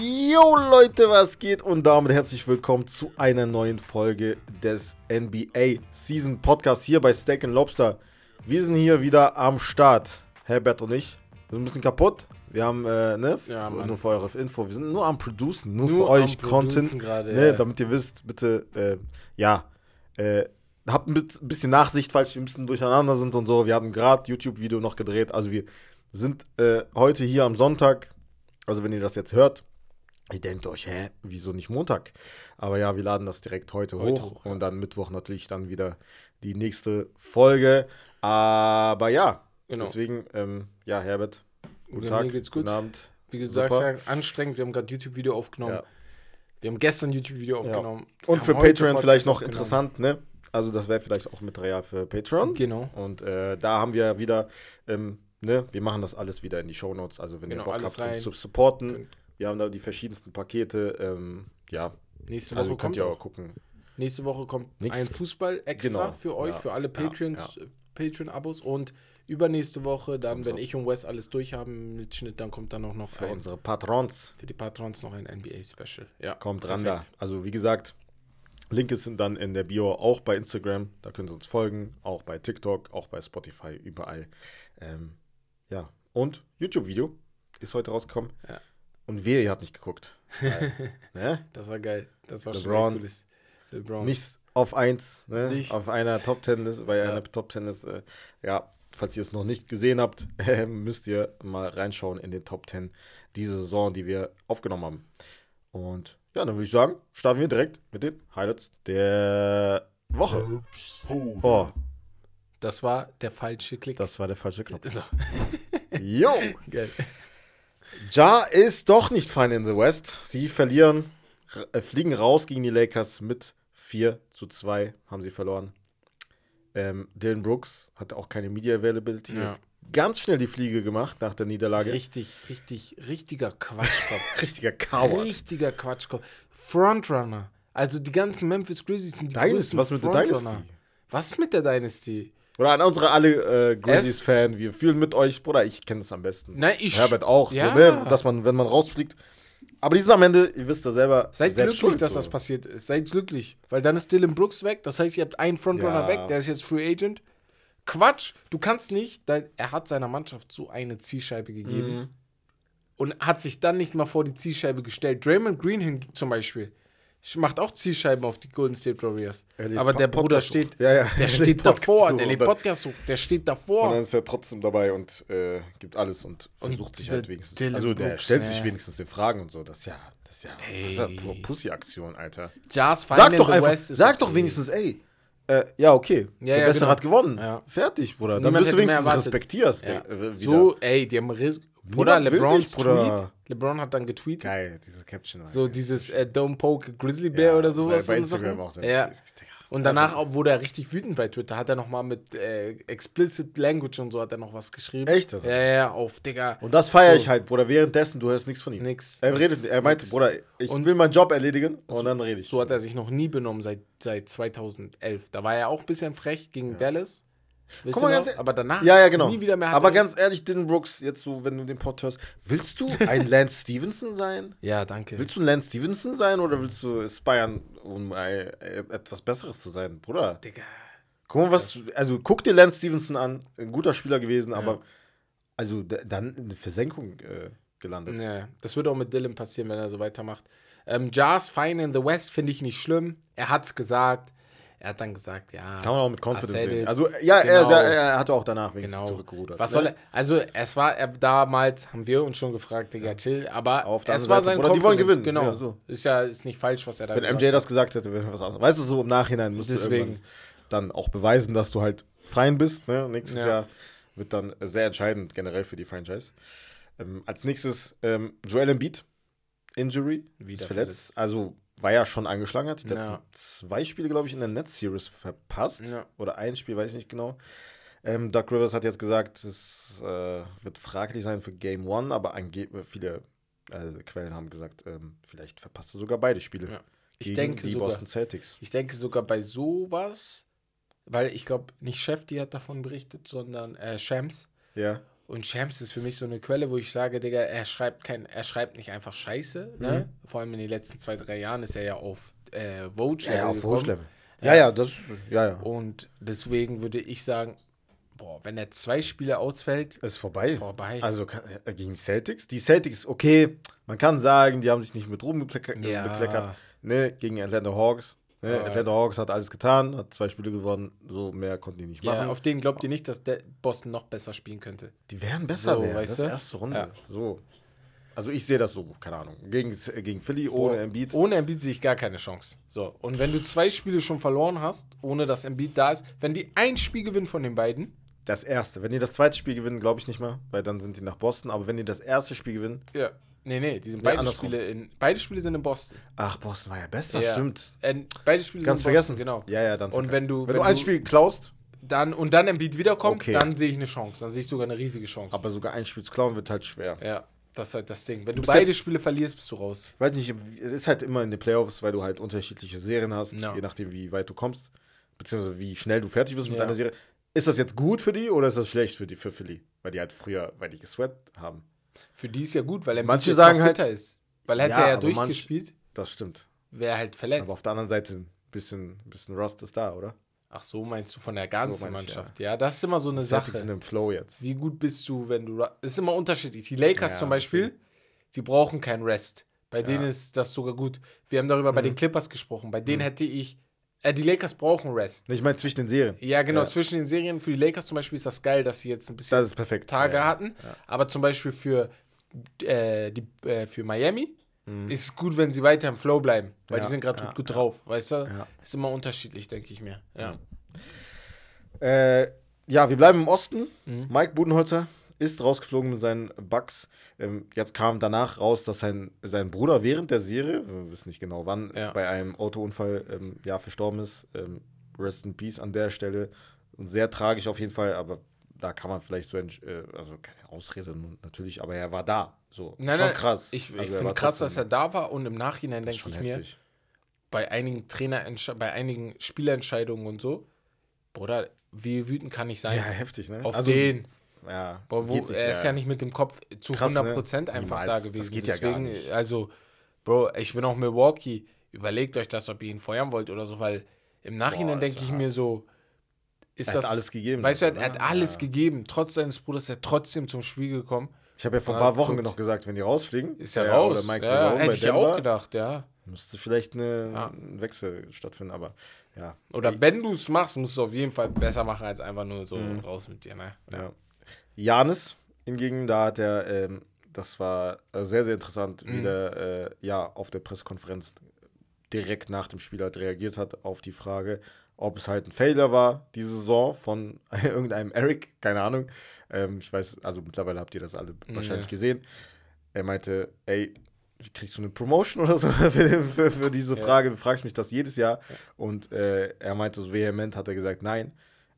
Yo Leute, was geht? Und damit herzlich willkommen zu einer neuen Folge des NBA Season Podcast hier bei Steak Lobster. Wir sind hier wieder am Start, Herbert und ich. Wir sind ein bisschen kaputt. Wir haben, äh, ne, Ja, nur für eure Info, wir sind nur am Producen, nur, Nur für euch Content, gerade, ne, ja. damit ihr wisst, bitte, äh, ja, äh, habt ein bisschen Nachsicht, falls wir ein bisschen durcheinander sind und so. Wir haben gerade YouTube-Video noch gedreht, also wir sind äh, heute hier am Sonntag, also wenn ihr das jetzt hört, ihr denkt euch, hä, wieso nicht Montag? Aber ja, wir laden das direkt heute, Heute hoch, hoch, ja. und dann Mittwoch natürlich dann wieder die nächste Folge. Aber ja, Genau. deswegen, ähm, ja, Herbert, guten Ja, Tag, gut. guten Abend. Wie gesagt, Super. sehr anstrengend. Wir haben gerade YouTube-Video aufgenommen. Ja. Wir haben gestern YouTube-Video aufgenommen. Und für Patreon vielleicht noch interessant, ne? Also das wäre vielleicht auch Material für Patreon. Genau. Und äh, da haben wir wieder, ähm, ne, wir machen das alles wieder in die Shownotes. Also wenn Genau, ihr Bock habt, rein. uns zu supporten, Könnt- wir haben da die verschiedensten Pakete. Ähm, ja, Nächste Woche also könnt ihr auch. auch gucken. Nächste Woche kommt Nächste- ein Fußball extra Genau. für euch, Ja. für alle Ja. Patreons, äh, Patreon-Abos und übernächste Woche dann, wenn ich und Wes alles durch haben mit Schnitt, dann kommt dann auch noch Für ein, unsere Patrons. für die Patrons noch ein NBA-Special. Ja, Kommt ran da. Also wie gesagt, Link ist dann in der Bio auch bei Instagram. Da können Sie uns folgen. Auch bei TikTok, auch bei Spotify, überall. Ähm, ja. Und YouTube-Video ist heute rausgekommen. Ja. Und wer, ihr habt nicht geguckt. Weil, ne? Das war geil. Das war LeBron. schon cooles. LeBron. Nichts auf 1, ne? Nicht. auf einer Top 10 Liste, bei Ja. einer Top 10 Liste. Äh, ja, falls ihr es noch nicht gesehen habt, äh, müsst ihr mal reinschauen in den Top 10 diese Saison, die wir aufgenommen haben. Und ja, dann würde ich sagen, starten wir direkt mit den Highlights der Woche. Oh, Das war der falsche Klick. das war der falsche Knopf. so, Jo! geil. Ja ist doch nicht fein in the West. Sie verlieren, äh, fliegen raus gegen die Lakers mit 4 zu 2, haben sie verloren. Ähm, Dylan Brooks hatte auch keine Media Availability. Ja. Hat ganz schnell die Fliege gemacht nach der Niederlage. Richtig, richtig, richtiger Quatschkopf. Richtiger Coward. Richtiger Quatschkopf. Frontrunner. Also die ganzen Memphis Grizzlies sind die Dynasty, größten was mit der Frontrunner. Dynasty? Was ist mit der Dynasty? Oder an unsere alle äh, Grizzlies-Fan, wir fühlen mit euch, Bruder, ich kenne es am besten. Nein, ich- Herbert auch, Ja. so, ne? dass man, wenn man rausfliegt. Aber die sind am Ende, ihr wisst ja selber, Seid selbst glücklich, schuld, dass so. das passiert ist. Seid glücklich. Weil dann ist Dylan Brooks weg. Das heißt, ihr habt einen Frontrunner Ja. weg. Der ist jetzt Free Agent. Quatsch. Du kannst nicht. Er hat seiner Mannschaft so eine Zielscheibe gegeben. Mhm. Und hat sich dann nicht mal vor die Zielscheibe gestellt. Draymond Green zum Beispiel. Macht auch Zielscheiben auf die Golden State Warriors. Er Aber der Bruder Podcast steht. Ja, ja. der Er steht davor, der und dann- Podcast hoch, der steht Und davor. dann ist er trotzdem dabei und äh, gibt alles und versucht sich dieser halt wenigstens. Dylan also der Brooks, stellt sich wenigstens den Fragen und so. Das ist ja, das ist ja, das ist ja Ey. Pu- Pussy-Aktion, Alter. Jazz Sag doch einfach, sag doch okay. wenigstens, ey, äh, ja, okay, Ja, der Bessere genau. hat gewonnen. Fertig, Bruder. Dann Niemand bist du wenigstens respektierst. Äh. So, ey, die haben Bruder, LeBrons dich, Bruder. Tweet. LeBron hat dann getweetet. Geil, diese Caption. war So geil. dieses äh, Don't Poke Grizzly Bear oder sowas. Bei und Instagram auch. so. Ja. Und danach auch wurde er richtig wütend bei Twitter. Hat er nochmal mit äh, Explicit Language und so hat er noch was geschrieben. Echt? Also? Ja, ja, auf, Digga. Und das feiere So. ich halt, Bruder. Währenddessen, du hörst nichts von ihm. Nix. Er redet, nix, er meinte, nix. Bruder, ich Und- will meinen Job erledigen und dann rede ich. So hat er sich noch nie benommen seit, seit 2011. Da war er auch ein bisschen frech gegen Dallas. Wisst Guck mal, ganz aber danach Ja, ja, genau. nie wieder mehr. Aber er- ganz ehrlich, Dylan Brooks, jetzt so, wenn du den Pod hörst, willst du ein Lance Stevenson sein? Ja, danke. Willst du ein Lance Stevenson sein oder willst du aspiren, um äh, etwas Besseres zu sein, Bruder? Digga. Guck mal, was, also guck dir Lance Stevenson an, ein guter Spieler gewesen, aber also dann in eine Versenkung äh, gelandet. Nee, das wird auch mit Dylan passieren, wenn er so weitermacht. Ähm, Jazz Fine in the West finde ich nicht schlimm. Er hat's gesagt. Er hat dann gesagt, ja. Kann man auch mit Confidence sehen. Also ja, er, Genau. er, er hatte auch danach wenigstens Genau. zurückgerudert. Was ne? soll er? Also, es war, er, damals haben wir uns schon gefragt, Digga, chill, aber Auf der es anderen war Seite, sein Bruder, die wollen gewinnen. Genau. Ja, so. Ist ja ist nicht falsch, was er da Wenn MJ das gesagt hätte, wäre was anderes. Weißt du, so im Nachhinein musst du Deswegen. irgendwann dann auch beweisen, dass du halt fein bist. Ne? Nächstes Ja. Jahr wird dann sehr entscheidend generell für die Franchise. Ähm, als nächstes ähm, Joel Embiid, Injury, Wieder ist verletzt. verletzt. Also war ja schon angeschlagen, hat die letzten Ja. zwei Spiele, glaube ich, in der Net-Series verpasst. Ja. Oder ein Spiel, weiß ich nicht genau. Ähm, Doug Rivers hat jetzt gesagt, es äh, wird fraglich sein für Game One, aber viele äh, Quellen haben gesagt, ähm, vielleicht verpasst er sogar beide Spiele. Ja. Ich gegen denke die sogar. Boston Celtics. Ich denke sogar bei sowas, weil ich glaube, nicht Chef, die hat davon berichtet, sondern äh, Shams. Ja. Und Shams ist für mich so eine Quelle, wo ich sage, Digga, er schreibt kein, er schreibt nicht einfach Scheiße. Ne? Vor allem in den letzten zwei, drei Jahren ist er ja auf äh, Vogue Ja, ja, auf. Vogue-Level. Ja, ja, das, ja, ja. Und deswegen würde ich sagen, boah, wenn er zwei Spiele ausfällt, Ist vorbei. Vorbei. Also äh, gegen die Celtics. Die Celtics, okay, man kann sagen, die haben sich nicht mit Ruhm bekleckert. Ja. bekleckert. Ne, gegen Atlanta Hawks. Ne, Aber- Atlanta Hawks hat alles getan, hat zwei Spiele gewonnen, so mehr konnten die nicht ja, machen. auf den glaubt ihr nicht, dass Boston noch besser spielen könnte. die werden besser So, werden. weißt das du? ist erste Runde. Ja. So. Also ich sehe das so, keine Ahnung. Gegen, gegen Philly ohne Embiid. Ohne Embiid sehe ich gar keine Chance. So, und wenn du zwei Spiele schon verloren hast, ohne dass Embiid da ist, wenn die ein Spiel gewinnen von den beiden, Das erste. Wenn die das zweite Spiel gewinnen, glaube ich nicht mehr, weil dann sind die nach Boston. Aber wenn die das erste Spiel gewinnen, ja, nee, nee, die sind Ja, beide andersrum. Spiele in beide Spiele sind in Boston. ach, Boston war ja besser, Ja. stimmt. Äh, beide Spiele Ganz sind in vergessen. Boston, genau. Ja, ja, dann. Und wenn du wenn, du ein Spiel klaust, dann und dann Embiid wiederkommt, Okay. dann sehe ich eine Chance, dann sehe ich sogar eine riesige Chance. aber sogar ein Spiel zu klauen, wird halt schwer. ja, das ist halt das Ding. Wenn du bist beide jetzt- Spiele verlierst, bist du raus. Ich weiß nicht, es ist halt immer in den Playoffs, weil du halt unterschiedliche Serien hast, Ja. je nachdem, wie weit du kommst, beziehungsweise wie schnell du fertig wirst mit Ja. deiner Serie. Ist das jetzt gut für die oder ist das schlecht für die für Philly? Weil die halt früher, weil die gesweat haben. Für die ist ja gut, weil Embiid Manche sagen halt- ist. Weil hätte Ja, er ja aber manch- durchgespielt, Das stimmt. wäre er halt verletzt. Aber auf der anderen Seite ein bisschen, bisschen Rust ist da, oder? Ach so, meinst du von der ganzen ich, Mannschaft? Ja. das ist immer so eine Celtics Sache. sind im Flow jetzt. Wie gut bist du, wenn du. Es ist immer unterschiedlich. Die Lakers Ja, zum Beispiel, die brauchen keinen Rest. Bei denen ist das sogar gut. Wir haben darüber bei Mhm. den Clippers gesprochen. Bei denen hätte ich. Äh, die Lakers brauchen Rest. Ich meine, zwischen den Serien. Ja, genau. Ja. Zwischen den Serien für die Lakers zum Beispiel ist das geil, dass sie jetzt ein bisschen Das. Tage ja. hatten. Aber zum Beispiel für, äh, die, äh, für Miami ist es gut, wenn sie weiter im Flow bleiben. Weil Mhm. Ja, die sind gerade ja, gut drauf. Weißt du? Ist immer unterschiedlich, denke ich mir. Ja. Äh, ja, wir bleiben im Osten. Mhm. Mike Budenholzer ist rausgeflogen mit seinen Bucks. Ähm, jetzt kam danach raus, dass sein, sein Bruder während der Serie, wir wissen nicht genau wann, Ja. bei einem Autounfall ähm, ja, verstorben ist. Ähm, rest in Peace an der Stelle. Sehr tragisch auf jeden Fall, aber da kann man vielleicht so, äh, also keine Ausrede natürlich, aber er war da. So, Nein, schon nein, krass. Ich, ich Also finde krass, dass er da war und im Nachhinein das denke ich mir, heftig. bei einigen Trainer, bei einigen Spielerentscheidungen und so, Bruder, wie wütend kann ich sein Ja, heftig, ne? auf den? Ja, Boah, wo, nicht, er ist ja nicht mit dem Kopf zu Krass, ne? 100% einfach Niemals. da Das gewesen. geht ja gar nicht. also, Bro, ich bin auch Milwaukee. Überlegt euch das, ob ihr ihn feuern wollt oder so, weil im Nachhinein denke ich hart. mir so, ist Er das hat alles gegeben. Weißt du, er, dafür, er hat alles Ja. gegeben. Trotz seines Bruders ist er trotzdem zum Spiel gekommen. Ich habe ja vor ein paar Wochen noch gesagt, wenn die rausfliegen, Ist ja äh, raus. Oder Mike ja, hätte ich ja Denver, auch gedacht, ja. müsste vielleicht eine, Ja. ein Wechsel stattfinden, aber ja. Oder wenn du es machst, musst du auf jeden Fall besser machen, als einfach nur so Mhm. raus mit dir, ne? ja. Janis hingegen, da hat er, ähm, das war sehr, sehr interessant, wie Mhm. der äh, ja, auf der Pressekonferenz direkt nach dem Spiel halt reagiert hat auf die Frage, ob es halt ein Failure war, diese Saison von irgendeinem Eric, keine Ahnung. Ähm, ich weiß, also mittlerweile habt ihr das alle wahrscheinlich Nee. gesehen. Er meinte, ey, kriegst du eine Promotion oder so für, für, für diese. Frage? Du fragst mich das jedes Jahr. Und äh, er meinte so vehement, hat er gesagt, nein,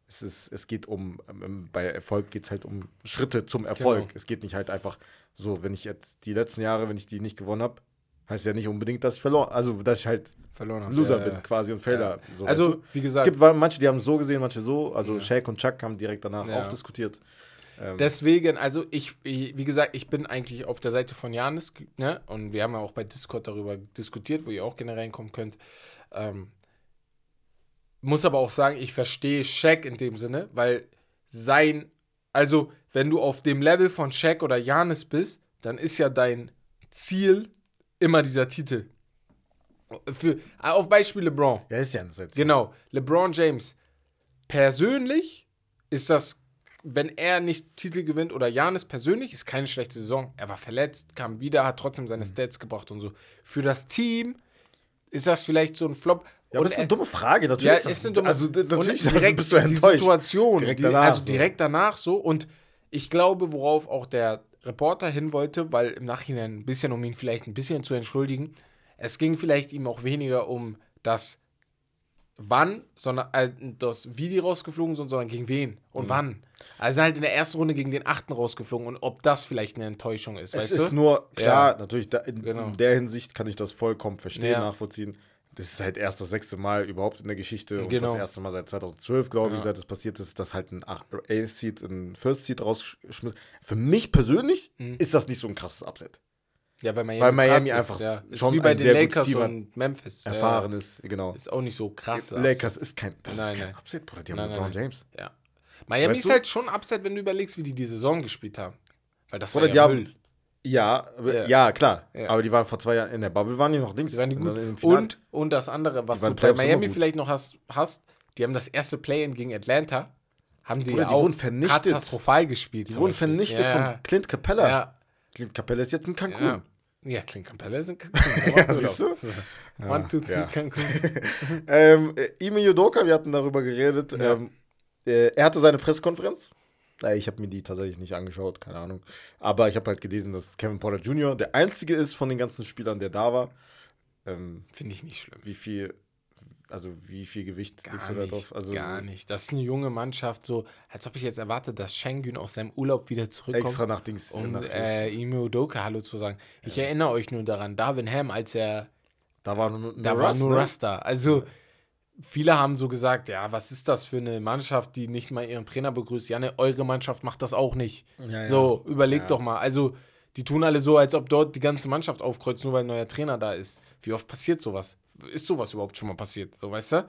es, ist, es geht um, ähm, bei Erfolg geht es halt um Schritte zum Erfolg. Genau. Es geht nicht halt einfach so, wenn ich jetzt die letzten Jahre, wenn ich die nicht gewonnen habe, heißt ja nicht unbedingt, dass ich verloren, also dass ich halt Verloren hab. Loser Ja, bin ja. quasi und Fehler. So, Also, weißt du? wie es gesagt, gibt manche, die haben es so gesehen, manche so. Also Ja. Shaq und Chuck haben direkt danach Ja. auch diskutiert. Ähm, Deswegen, also ich, ich- wie gesagt, ich bin eigentlich auf der Seite von Janis, ne? Und wir haben ja auch bei Discord darüber diskutiert, wo ihr auch gerne reinkommen könnt. Ähm, muss aber auch sagen, ich verstehe Shaq in dem Sinne, weil sein, also wenn du auf dem Level von Shaq oder Janis bist, dann ist ja dein Ziel immer dieser Titel. Für, auf Beispiel LeBron. ja, ist ja ein Satz. Genau, LeBron James. Persönlich ist das, wenn er nicht Titel gewinnt oder Janis persönlich, ist keine schlechte Saison. Er war verletzt, kam wieder, hat trotzdem Mhm. seine Stats gebracht und so. Für das Team ist das vielleicht so ein Flop. Ja, aber das ist er- eine dumme Frage. Natürlich ja, ist das, ist eine dumme Also d- natürlich und direkt bist du die enttäuscht. Situation, Direkt die, danach also so. direkt danach so. Und ich glaube, worauf auch der Reporter hin wollte, weil im Nachhinein ein bisschen, um ihn vielleicht ein bisschen zu entschuldigen, es ging vielleicht ihm auch weniger um das wann, sondern äh, das wie die rausgeflogen sind, sondern gegen wen und Mhm. wann. Also halt in der ersten Runde gegen den achten rausgeflogen und ob das vielleicht eine Enttäuschung ist, Es ist du? nur, klar, Ja. natürlich, da, in, Genau. in der Hinsicht kann ich das vollkommen verstehen, Ja. nachvollziehen. das ist halt erst das sechste Mal überhaupt in der Geschichte und Genau. das erste Mal seit 2012, glaube ich, Ja. seit das passiert ist, dass halt ein 8-Seed ein First Seed rausschmiss. Für mich persönlich ist das nicht so ein krasses Upset. Ja, weil Miami, Weil Miami einfach ist, ja. Ist schon wie bei ein den Lakers und Memphis. Ja, Erfahren ist, genau. Ist auch nicht so krass. Lakers ist kein, das Nein, ist kein nein. Upset, Bruder. Die haben LeBron James. Ja. Miami Weißt ist du? halt schon Upset, wenn du überlegst, wie die die Saison gespielt haben. Weil das war Oder ja die Müll. haben, ja, Ja. ja, klar. Ja. Aber die waren vor zwei Jahren in der Bubble, waren die noch Dings. Die waren die Und gut. Und, und das andere, was du bei Miami vielleicht noch hast, hast, die haben das erste Play-In gegen Atlanta, haben die, Bruder, ja die auch wurden vernichtet. katastrophal gespielt. Die wurden vernichtet ja, von Clint Capella. Ja, Clint Capella ist jetzt in Cancun. Ja. Ja, Clint Capella sind Cancun. Ja, siehst du? One, two, three, ja. Cancun. Ähm, äh, Ime Yudoka, wir hatten darüber geredet. Ja. Ähm, äh, er hatte seine Pressekonferenz. Äh, Ich habe mir die tatsächlich nicht angeschaut, keine Ahnung. Aber ich habe halt gelesen, dass Kevin Porter Jr. der einzige ist von den ganzen Spielern, der da war. Ähm, Finde ich nicht schlimm. wie viel, also wie viel Gewicht Gar legst du da nicht, drauf? Also gar nicht. Das ist eine junge Mannschaft, so als ob ich jetzt erwarte, dass Schengen aus seinem Urlaub wieder zurückkommt. extra nach Dings. um nach, äh, Ime Hallo zu sagen. Ich erinnere euch nur daran, Darwin Ham, als er da war nur, nur Da war Russ, nur ne? Russ da. Also, viele haben so gesagt, ja, was ist das für eine Mannschaft, die nicht mal ihren Trainer begrüßt? Ja, ne, eure Mannschaft macht das auch nicht. Ja, ja. So, überlegt Ja. doch mal. Also, die tun alle so, als ob dort die ganze Mannschaft aufkreuzt, nur weil ein neuer Trainer da ist. Wie oft passiert sowas? Ist sowas überhaupt schon mal passiert? So, weißt du?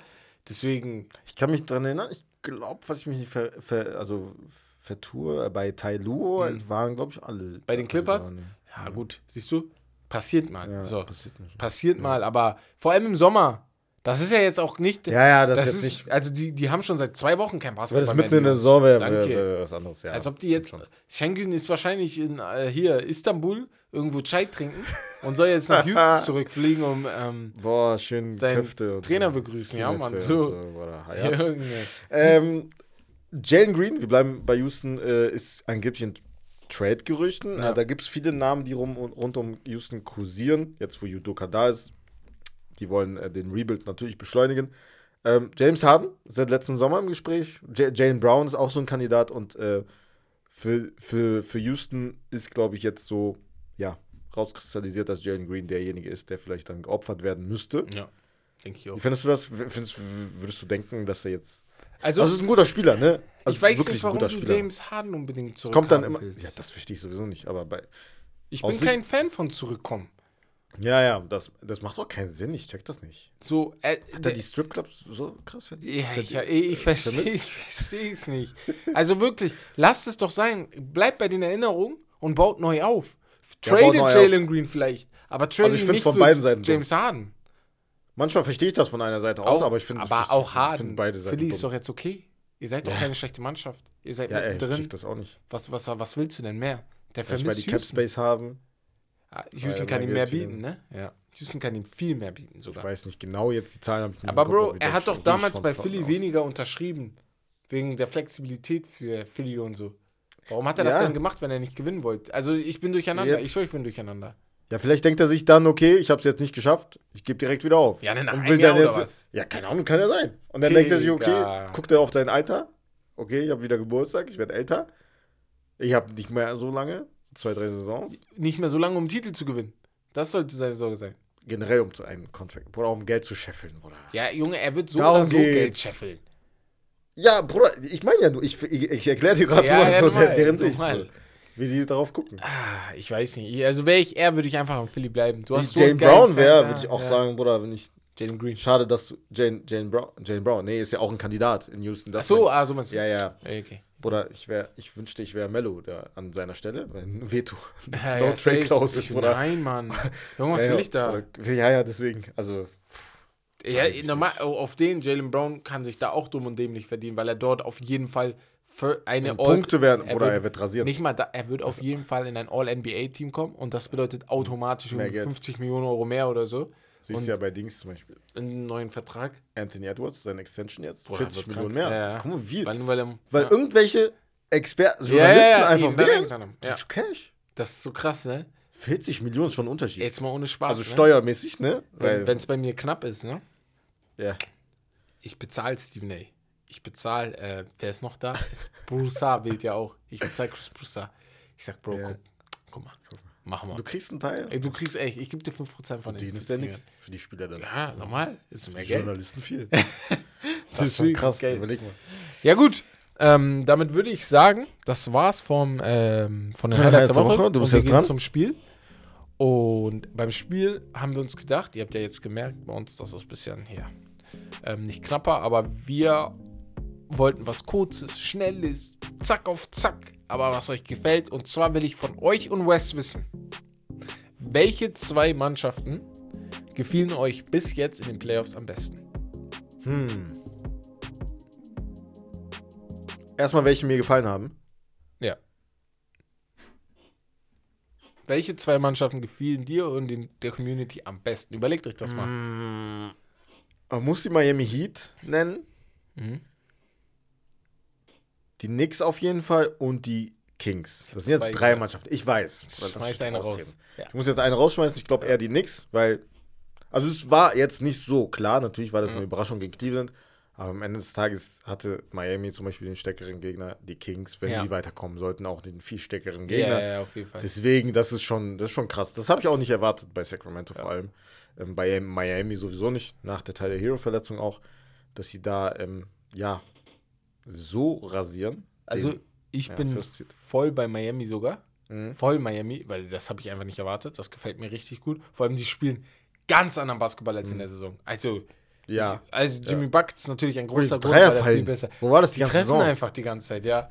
Deswegen, Ich kann mich daran erinnern, ich glaube, was ich mich nicht ver, ver, also vertue, bei Tai Luo waren, glaube ich, alle. Bei den also Clippers? waren- ja, gut, siehst du, passiert mal. Ja, so. passiert nicht. Passiert mal, aber vor allem im Sommer. Das ist ja jetzt auch nicht. Ja, ja, das, das ist nicht. also die, die haben schon seit zwei Wochen kein Wenn Basketball das mehr, mitten in der Saison wäre, wär was anderes, ja. Als ob die jetzt. Schengen ist wahrscheinlich in äh, hier Istanbul irgendwo Chai trinken und soll jetzt nach Houston zurückfliegen, um ähm, Boah, schön seinen Köfte. Trainer begrüßen. Ja, Mann. So. ähm, Jalen Green, wir bleiben bei Houston, äh, ist angeblich in Trade-Gerüchten. Ja. Äh, da gibt es viele Namen, die rum, rund um Houston kursieren. Jetzt, wo Udoka da ist. Die wollen äh, den Rebuild natürlich beschleunigen. Ähm, James Harden seit letzten Sommer im Gespräch. J Jalen Brown ist auch so ein Kandidat. Und äh, für, für, für Houston ist, glaube ich, jetzt so, ja, rauskristallisiert, dass Jalen Green derjenige ist, der vielleicht dann geopfert werden müsste. Ja, denke ich auch. Wie findest du das? Findest, würdest du denken, dass er jetzt. Also, Also, es ist ein guter Spieler, ne? Also, ich weiß nicht, warum du. James Harden unbedingt Es zurück kommt dann immer. willst. Ja, das verstehe ich sowieso nicht, aber bei. ich bin kein Fan von zurückkommen. Ja, ja, das, das macht doch keinen Sinn. Ich check das nicht. So, äh, Hat er die Stripclubs so krass verdient? Ja, ich, verstehe ich verstehe es nicht. Also wirklich, lasst es doch sein. Bleibt bei den Erinnerungen und baut neu auf. Ja, Tradet neu Jalen Green vielleicht, aber tradet Also ich nicht von für beiden Seiten James Harden. Manchmal verstehe ich das von einer Seite aus, aber ich finde aber ich auch find Harden. beide Seiten. Philly ist dumm. doch jetzt okay. Ihr seid doch keine schlechte Mannschaft. Ihr seid ja, ich mittendrin. check das auch nicht. Was, was, was willst du denn mehr? Der Vielleicht, weil vermisst die Cap. Space haben. Ah, Houston kann ihm mehr bieten, ne? Ja. Houston kann ihm viel mehr bieten Ich sogar. weiß nicht genau jetzt die Zahlen. ich Aber Bro, ich er hat doch ich damals bei Philly aus. weniger unterschrieben. Wegen der Flexibilität für Philly und so. Warum hat er das Ja. denn gemacht, wenn er nicht gewinnen wollte? Also ich bin durcheinander. Jetzt- Ich schwöre, ich bin durcheinander. Ja, vielleicht denkt er sich dann, okay, ich habe es jetzt nicht geschafft, ich gebe direkt wieder auf. Ja, dann nach Und will dann jetzt, was? Ja, keine Ahnung, kann ja sein. Und dann denkt er sich, okay, guckt er auf sein Alter, okay, ich habe wieder Geburtstag, ich werde älter. Ich habe nicht mehr so lange, zwei, drei Saisons. Nicht mehr so lange, um den Titel zu gewinnen. Das sollte seine Sorge sein. Generell um zu einem Contract, oder um Geld zu scheffeln, oder? Ja, Junge, er wird so Darum oder so Geld geht's. scheffeln. Ja, Bruder, ich meine ja nur, ich, ich, ich erkläre dir gerade Ja, nur ja, so normal, der, deren Sicht, so, wie die darauf gucken. Ah, ich weiß nicht. Also wäre ich er, würde ich einfach am Philly bleiben. Du hast so Jane Brown wäre, würde ich auch ja. sagen, Bruder, wenn ich. Jalen Green. Schade, dass du. Jane, Jane, Brown, Jane Brown, nee, ist ja auch ein Kandidat in Houston. Ach das so, meine ah, so meinst du. Ja, ja. Okay. Bruder, ich, wär, ich wünschte, ich wäre Mello der, an seiner Stelle. Veto. Ja, no ja, trade Ich- Bruder. Nein, Mann. Junge, was ja, will ich da? Ja, ja, deswegen. Also, Ja, normal, auf den Jalen Brown kann sich da auch dumm und dämlich verdienen, weil er dort auf jeden Fall für eine Punkte werden, er oder wird- er wird rasieren. Nicht mal da, er wird auf jeden Fall in ein All-NBA-Team kommen und das bedeutet automatisch Mehr irgendwie Geld. 50 Millionen Euro mehr oder so. Siehst du ja bei Dings zum Beispiel. Einen neuen Vertrag. Anthony Edwards, seine Extension jetzt. Boah, 40 wird Millionen krank. mehr. Ja, ja. Guck mal, wie. Weil, weil, Weil ja, irgendwelche Experten, Journalisten ja, einfach wählen. Das ist Cash. das ist so krass, ne? 40 Millionen ist schon ein Unterschied. Jetzt mal ohne Spaß. also ne? steuermäßig, ne? Wenn es bei mir knapp ist, ne? ja. Ich bezahle Steven A. Ich bezahle, äh, wer ist noch da? Broussard wählt ja auch. Ich bezahle Chris Broussard. Ich sag, Bro, Ja. guck, guck mal. Machen wir. Du kriegst einen Teil. Ey, du kriegst echt, ich gebe dir 5% von Für den ist der 50 nix. Für die Spieler dann. Ja, normal. Ist Für mehr die Geld. Journalisten viel. Das Das ist schon krass. Geld. Überleg mal. Ja, gut. Ähm, damit würde ich sagen, das war's vom, ähm, von der Highlights der Woche. Du bist jetzt dran. zum Spiel. Und beim Spiel haben wir uns gedacht, ihr habt ja jetzt gemerkt bei uns, dass das ein bisschen hier ähm, nicht knapper, aber wir wollten was Kurzes, Schnelles, zack auf zack, aber was euch gefällt. Und zwar will ich von euch und Wes wissen, welche zwei Mannschaften gefielen euch bis jetzt in den Playoffs am besten? Hm. Erstmal, welche mir gefallen haben. Ja. Welche zwei Mannschaften gefielen dir und den, der Community am besten? Überlegt euch das mal. Hm. Man muss die Miami Heat nennen. Mhm. Die Knicks auf jeden Fall und die Kings. Das sind jetzt drei. Mannschaften. Ich weiß. Schmeiß muss ich eine raus. Ja. Ich muss jetzt eine rausschmeißen. Ich glaube eher die Knicks, weil. Also, es war jetzt nicht so klar. Natürlich war das eine Überraschung gegen Cleveland. Aber am Ende des Tages hatte Miami zum Beispiel den stärkeren Gegner, die Kings, wenn Ja. sie weiterkommen sollten, auch den viel stärkeren Ja, Gegner. ja, ja, auf jeden Fall. Deswegen, das ist schon, das ist schon krass. Das habe ich auch nicht erwartet bei Sacramento vor allem. Ähm, bei Miami sowieso nicht, nach der Teil der Hero-Verletzung auch, dass sie da, ähm, ja, so rasieren. also, Den- ich ja, bin voll bei Miami sogar. Mhm. Voll Miami, weil das habe ich einfach nicht erwartet. Das gefällt mir richtig gut. Vor allem, die spielen ganz anderen Basketball als in der Saison. Also, Mhm. Ja. also Jimmy Buck ist natürlich ein großer Grund, weil er viel besser Wo war das die Die ganze treffen Saison? einfach die ganze Zeit, ja.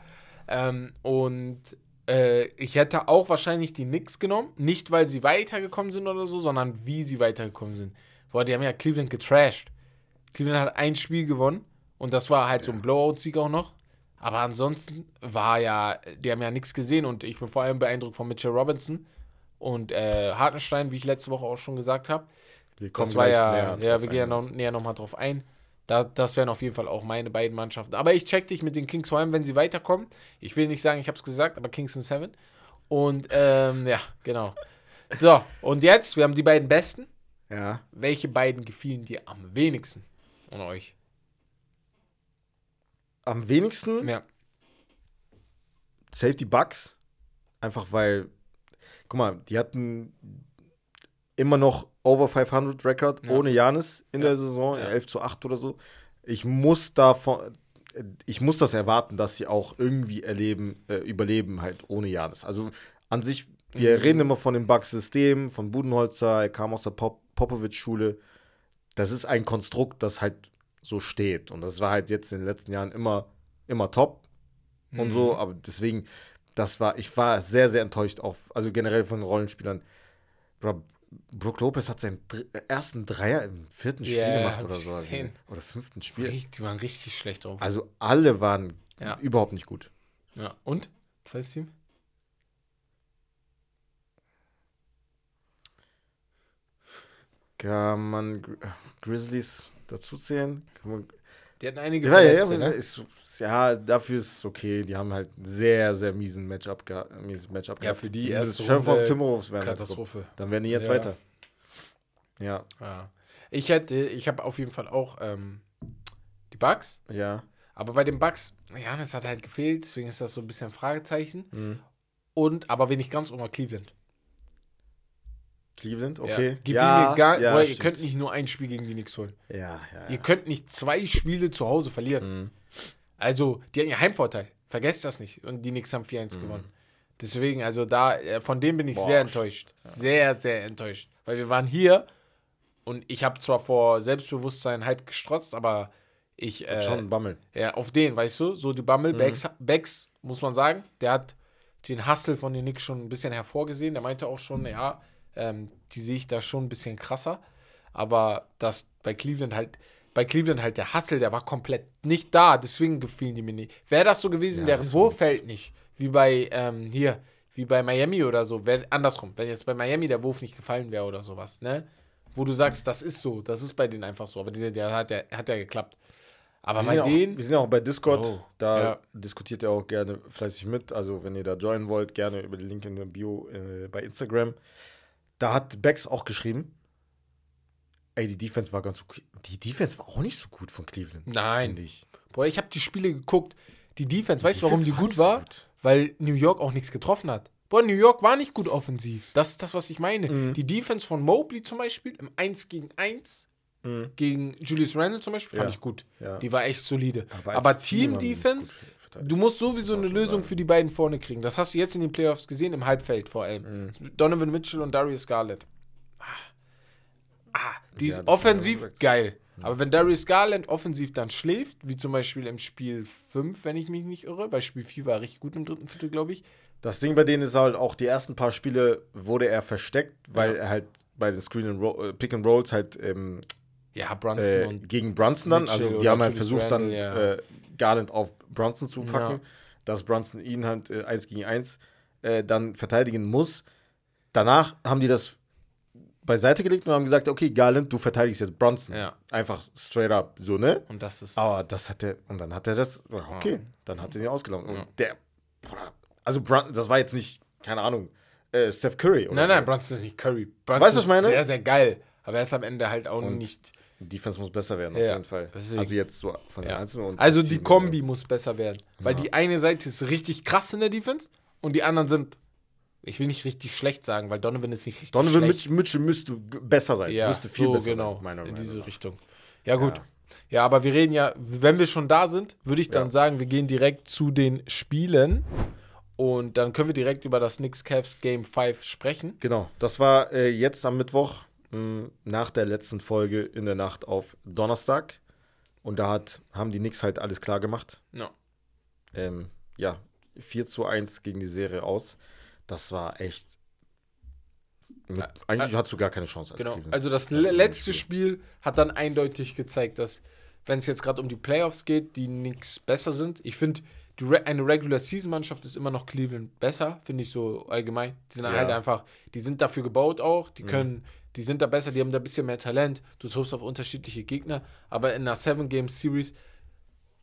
Ähm, und äh, ich hätte auch wahrscheinlich die Knicks genommen. Nicht, weil sie weitergekommen sind oder so, sondern wie sie weitergekommen sind. Boah, die haben ja Cleveland getrashed. Cleveland hat ein Spiel gewonnen und das war halt so ein Blowout-Sieg auch noch. Aber ansonsten war ja, die haben ja nichts gesehen und ich bin vor allem beeindruckt von Mitchell Robinson und äh, Hartenstein, wie ich letzte Woche auch schon gesagt habe. Wir kommen Das war ja, näher ja, wir gehen ja noch, näher nochmal drauf ein. Da, das wären auf jeden Fall auch meine beiden Mannschaften. Aber ich check dich mit den Kings, vor allem wenn sie weiterkommen. Ich will nicht sagen, ich habe es gesagt, aber Kings sind seven. Und ähm, ja, genau. So, und jetzt, wir haben die beiden besten. Ja. Welche beiden gefielen dir am wenigsten von euch? Am wenigsten Ja, Safety Bucks. Einfach weil, guck mal, die hatten immer noch over 500 Record Ja. ohne Janis in Ja. der Saison, Ja. 11 zu 8 oder so. Ich muss davon, ich muss das erwarten, dass sie auch irgendwie erleben, äh, überleben halt ohne Janis. Also an sich, wir Mhm. reden immer von dem Bucks-System, von Budenholzer, er kam aus der Pop Popovic-Schule. Das ist ein Konstrukt, das halt so steht. Und das war halt jetzt in den letzten Jahren immer, immer top und so, Mhm. aber deswegen, das war, ich war sehr, sehr enttäuscht auch, also generell von Rollenspielern. Bro, Brook Lopez hat seinen ersten Dreier im vierten Spiel Ja, gemacht oder so. also, gesehen. Oder fünften Spiel. Richtig, die waren richtig schlecht drauf. Also alle waren Ja. überhaupt nicht gut. Ja, und? Zweites Team? Kann man Gri- Grizzlies dazu zählen? Kann man, Die hatten einige ja, ja, ja, Verletzte, ne? ist, ja, dafür ist es okay. Die haben halt sehr, sehr miesen Matchup, geha miesen Matchup Ja, für die erste Runde Timberwolves wären halt Katastrophe. so. Dann wären die jetzt Ja. weiter. Ja, Ja. Ich hätte, ich habe auf jeden Fall auch ähm, die Bugs. ja. Aber bei den Bugs, ja, das hat halt gefehlt, deswegen ist das so ein bisschen ein Fragezeichen. Mhm. Und, aber wenn ich ganz oben Cleveland. Cleveland, Ja. okay. Ja, mir gar, ja, boah, ihr stimmt. könnt nicht nur ein Spiel gegen die Knicks holen. Ja, ja. Ihr ja. könnt nicht zwei Spiele zu Hause verlieren. Mhm. Also, die hatten ja Heimvorteil. Vergesst das nicht. Und die Knicks haben 4-1 Mhm. gewonnen. Deswegen, also da, äh, von dem bin ich Boah, sehr enttäuscht. Sehr, sehr enttäuscht. Weil wir waren hier und ich habe zwar vor Selbstbewusstsein halb gestrotzt, aber ich. Äh, Schon ein Bammel. Ja, auf den, weißt du? So die Bammel, Mhm. Becks, Becks, muss man sagen, der hat den Hustle von den Knicks schon ein bisschen hervorgesehen. Der meinte auch schon, ja, ähm, die sehe ich da schon ein bisschen krasser. Aber das bei Cleveland halt, bei Cleveland halt der Hustle, der war komplett nicht da. Deswegen gefielen die mir nicht. Wäre das so gewesen, Ja, deren Wurf fällt nicht. Wie bei, ähm, hier, wie bei Miami oder so. Wär, andersrum, wenn jetzt bei Miami der Wurf nicht gefallen wäre oder sowas, ne? Wo du sagst, das ist so, das ist bei denen einfach so. Aber dieser, der hat ja, hat ja geklappt. Aber Wir bei sind, auch, denen. wir sind ja auch bei Discord. Oh, da ja. diskutiert ihr auch gerne fleißig mit. Also, wenn ihr da joinen wollt, gerne über den Link in der Bio äh, bei Instagram. Da hat Bex auch geschrieben. Ey, die Defense war ganz okay. Die Defense war auch nicht so gut von Cleveland. Nein. Ich. Boah, ich habe die Spiele geguckt. Die Defense, weißt du, warum die Defense gut so war? gut. Weil New York auch nichts getroffen hat. Boah, New York war nicht gut offensiv. Das ist das, was ich meine. Mhm. Die Defense von Mobley zum Beispiel im 1 gegen 1 gegen Julius Randle zum Beispiel fand Ja. ich gut. Ja. Die war echt solide. Aber Aber, Team-Defense, du musst sowieso eine Lösung sagen. für die beiden vorne kriegen. Das hast du jetzt in den Playoffs gesehen, im Halbfeld vor allem. Mhm. Donovan Mitchell und Darius Garland. Ah, die Ja, offensiv ja geil. Aber wenn Darius Garland offensiv dann schläft, wie zum Beispiel im Spiel 5, wenn ich mich nicht irre, weil Spiel 4 war richtig gut im dritten Viertel, glaube ich. Das Ding bei denen ist halt auch, die ersten paar Spiele wurde er versteckt, weil er halt bei den Screen and Ro äh, Pick and Rolls halt ähm, Ja, Brunson äh, und gegen Brunson dann, Mitchell also die haben halt versucht dann Randle, ja. äh, Garland auf Brunson zu packen, Ja. dass Brunson ihn halt äh, 1 gegen 1 äh, dann verteidigen muss. Danach haben die das beiseite gelegt und haben gesagt, okay, Garland, du verteidigst jetzt Brunson. Ja. Einfach straight up, so, ne? Und das ist. Aber das hat er, und dann hat er das, okay, dann hat er ihn ausgelaufen. Und der, also Brun, das war jetzt nicht, keine Ahnung, äh, Steph Curry oder nein, nein, Brunson ist nicht Curry. Brunson Weißt du, was ich meine? ist sehr, sehr geil. Aber er ist am Ende halt auch Und nicht. Die Defense muss besser werden, Ja, auf jeden Fall. deswegen. Also jetzt so von den Ja. Einzelnen Also die Kombi muss besser werden. Weil die eine Seite ist richtig krass in der Defense und die anderen sind. Ich will nicht richtig schlecht sagen, weil Donovan ist nicht richtig Donovan schlecht. Mitchell, Mitchell müsste besser sein, ja, müsste viel so besser genau, sein, meiner in Meinung diese nach. Richtung. Ja, gut. Ja. Ja. aber wir reden ja, wenn wir schon da sind, würde ich dann Ja. sagen, wir gehen direkt zu den Spielen und dann können wir direkt über das Knicks Cavs Game 5 sprechen. Genau, das war äh, jetzt am Mittwoch mh, nach der letzten Folge in der Nacht auf Donnerstag. Und da hat, haben die Knicks halt alles klar gemacht. Ja. Ähm, ja, 4 zu 1 gegen die Serie aus. Das war echt. Mit, Ja, eigentlich hattest du gar keine Chance als Genau. Cleveland. Also das im letzte Spiel. Spiel hat dann eindeutig gezeigt, dass, wenn es jetzt gerade um die Playoffs geht, die nichts besser sind. Ich finde, Re eine Regular Season Mannschaft ist immer noch Cleveland besser, finde ich so allgemein. Die sind Ja. halt einfach, die sind dafür gebaut auch, Mhm. die können, die sind da besser, die haben da ein bisschen mehr Talent. Du triffst auf unterschiedliche Gegner, aber in einer Seven Game Series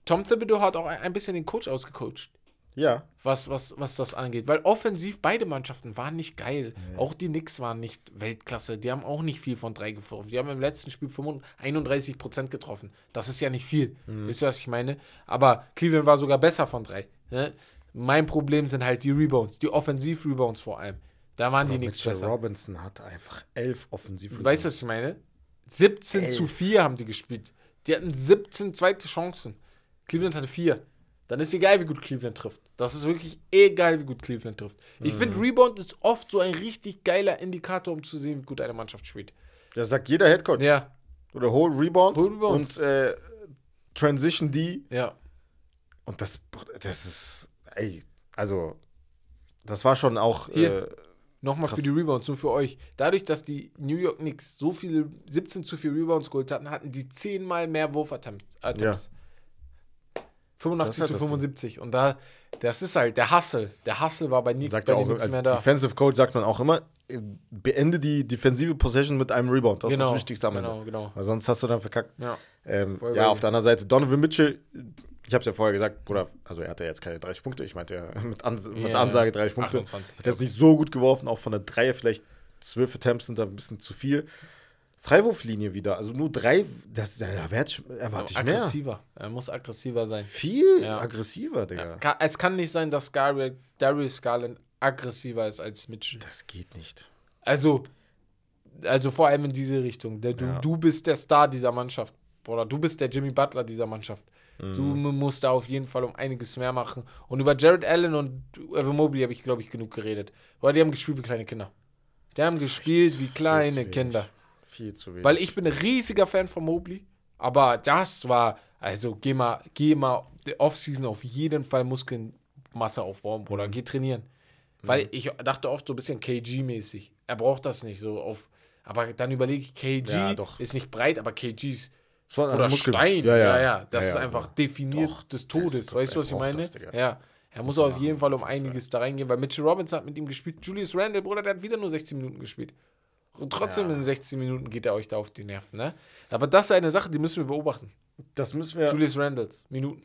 Tom Thibodeau hat auch ein ein bisschen den Coach ausgecoacht Ja, was, was, was das angeht. Weil offensiv beide Mannschaften waren nicht geil. Auch die Knicks waren nicht Weltklasse. Die haben auch nicht viel von drei geworfen. Die haben im letzten Spiel 31 Prozent getroffen. Das ist ja nicht viel. Wisst ihr, was ich meine? Aber Cleveland war sogar besser von drei. Ne? Mein Problem sind halt die Rebounds, die Offensiv-Rebounds vor allem. Da waren die Knicks Mitchell besser. Robinson hat einfach elf offensiv. Weißt du, was ich meine? 17 zu Elf. 4 haben die gespielt. Die hatten 17 zweite Chancen. Cleveland hatte 4. Dann ist egal, wie gut Cleveland trifft. Das ist wirklich egal, wie gut Cleveland trifft. Ich Mhm. finde, Rebound ist oft so ein richtig geiler Indikator, um zu sehen, wie gut eine Mannschaft spielt. Das sagt jeder Headcoach. Ja, Oder Whole Rebounds, Whole Rebounds. und äh, Transition D. ja. Und das, das ist, ey, also, das war schon auch, Hier. äh, Nochmal Krass. für die Rebounds, nur für euch. Dadurch, dass die New York Knicks so viele 17 zu 4 Rebounds geholt hatten, hatten die 10 mal mehr Wurfattempts. Attempts. 85 Das ist halt zu das Ding. 75. Und da, das ist halt der Hustle. Der Hustle war bei, Nick, sagt auch, Knicks als mehr da. Defensive Coach sagt man auch immer, äh, beende die defensive Possession mit einem Rebound. Das ist genau, das Wichtigste am Ende. Genau, genau. Weil sonst hast du dann verkackt. Ja. Ähm, ja, auf der anderen Seite, Donovan Mitchell, ich habe es ja vorher gesagt, Bruder, also er hatte jetzt keine 30 Punkte, ich meinte ja mit, Ans mit Ja, Ansage 30 Punkte. 28. Hat jetzt nicht so gut geworfen, auch von der Dreier vielleicht 12 Attempts sind da ein bisschen zu viel. Freiwurflinie wieder, also nur drei, das, da erwarte ich, mehr. aggressiver. Er muss aggressiver sein. Viel Ja. aggressiver, Digga. Ka- Es kann nicht sein, dass Darius Garland aggressiver ist als Mitchell. Das geht nicht. Also, also vor allem in diese Richtung. Der, du, Ja. du bist der Star dieser Mannschaft. Oder du bist der Jimmy Butler dieser Mannschaft. Du Mhm. musst da auf jeden Fall um einiges mehr machen. Und über Jared Allen und Evan Mobley habe ich, glaube ich, genug geredet. Weil die haben gespielt wie kleine Kinder. Die haben gespielt wie kleine. Kinder. Viel zu wenig. Weil ich bin ein riesiger Fan von Mobley. Aber das war, also geh mal, geh mal Offseason auf jeden Fall Muskelmasse aufbauen, Mhm. Bruder. Geh trainieren. Weil ich dachte oft so ein bisschen KG-mäßig. Er braucht das nicht so auf. Aber dann überlege ich, KG Ja, doch. ist nicht breit, aber KG ist Schon oder Muskel- Stein. Ja, ja. Das Ja, ist ja, einfach ja. definiert Doch, des ist Todes. Weißt du, was ich meine? das, ja. Er muss auf jeden Fall um einiges da reingehen, weil Mitchell Robinson hat mit ihm gespielt. Julius Randle, Bruder, der hat wieder nur 16 Minuten gespielt. Und trotzdem Ja. in 16 Minuten geht er euch da auf die Nerven, ne? Aber das ist eine Sache, die müssen wir beobachten. Das müssen wir. Julius Randles, Minuten.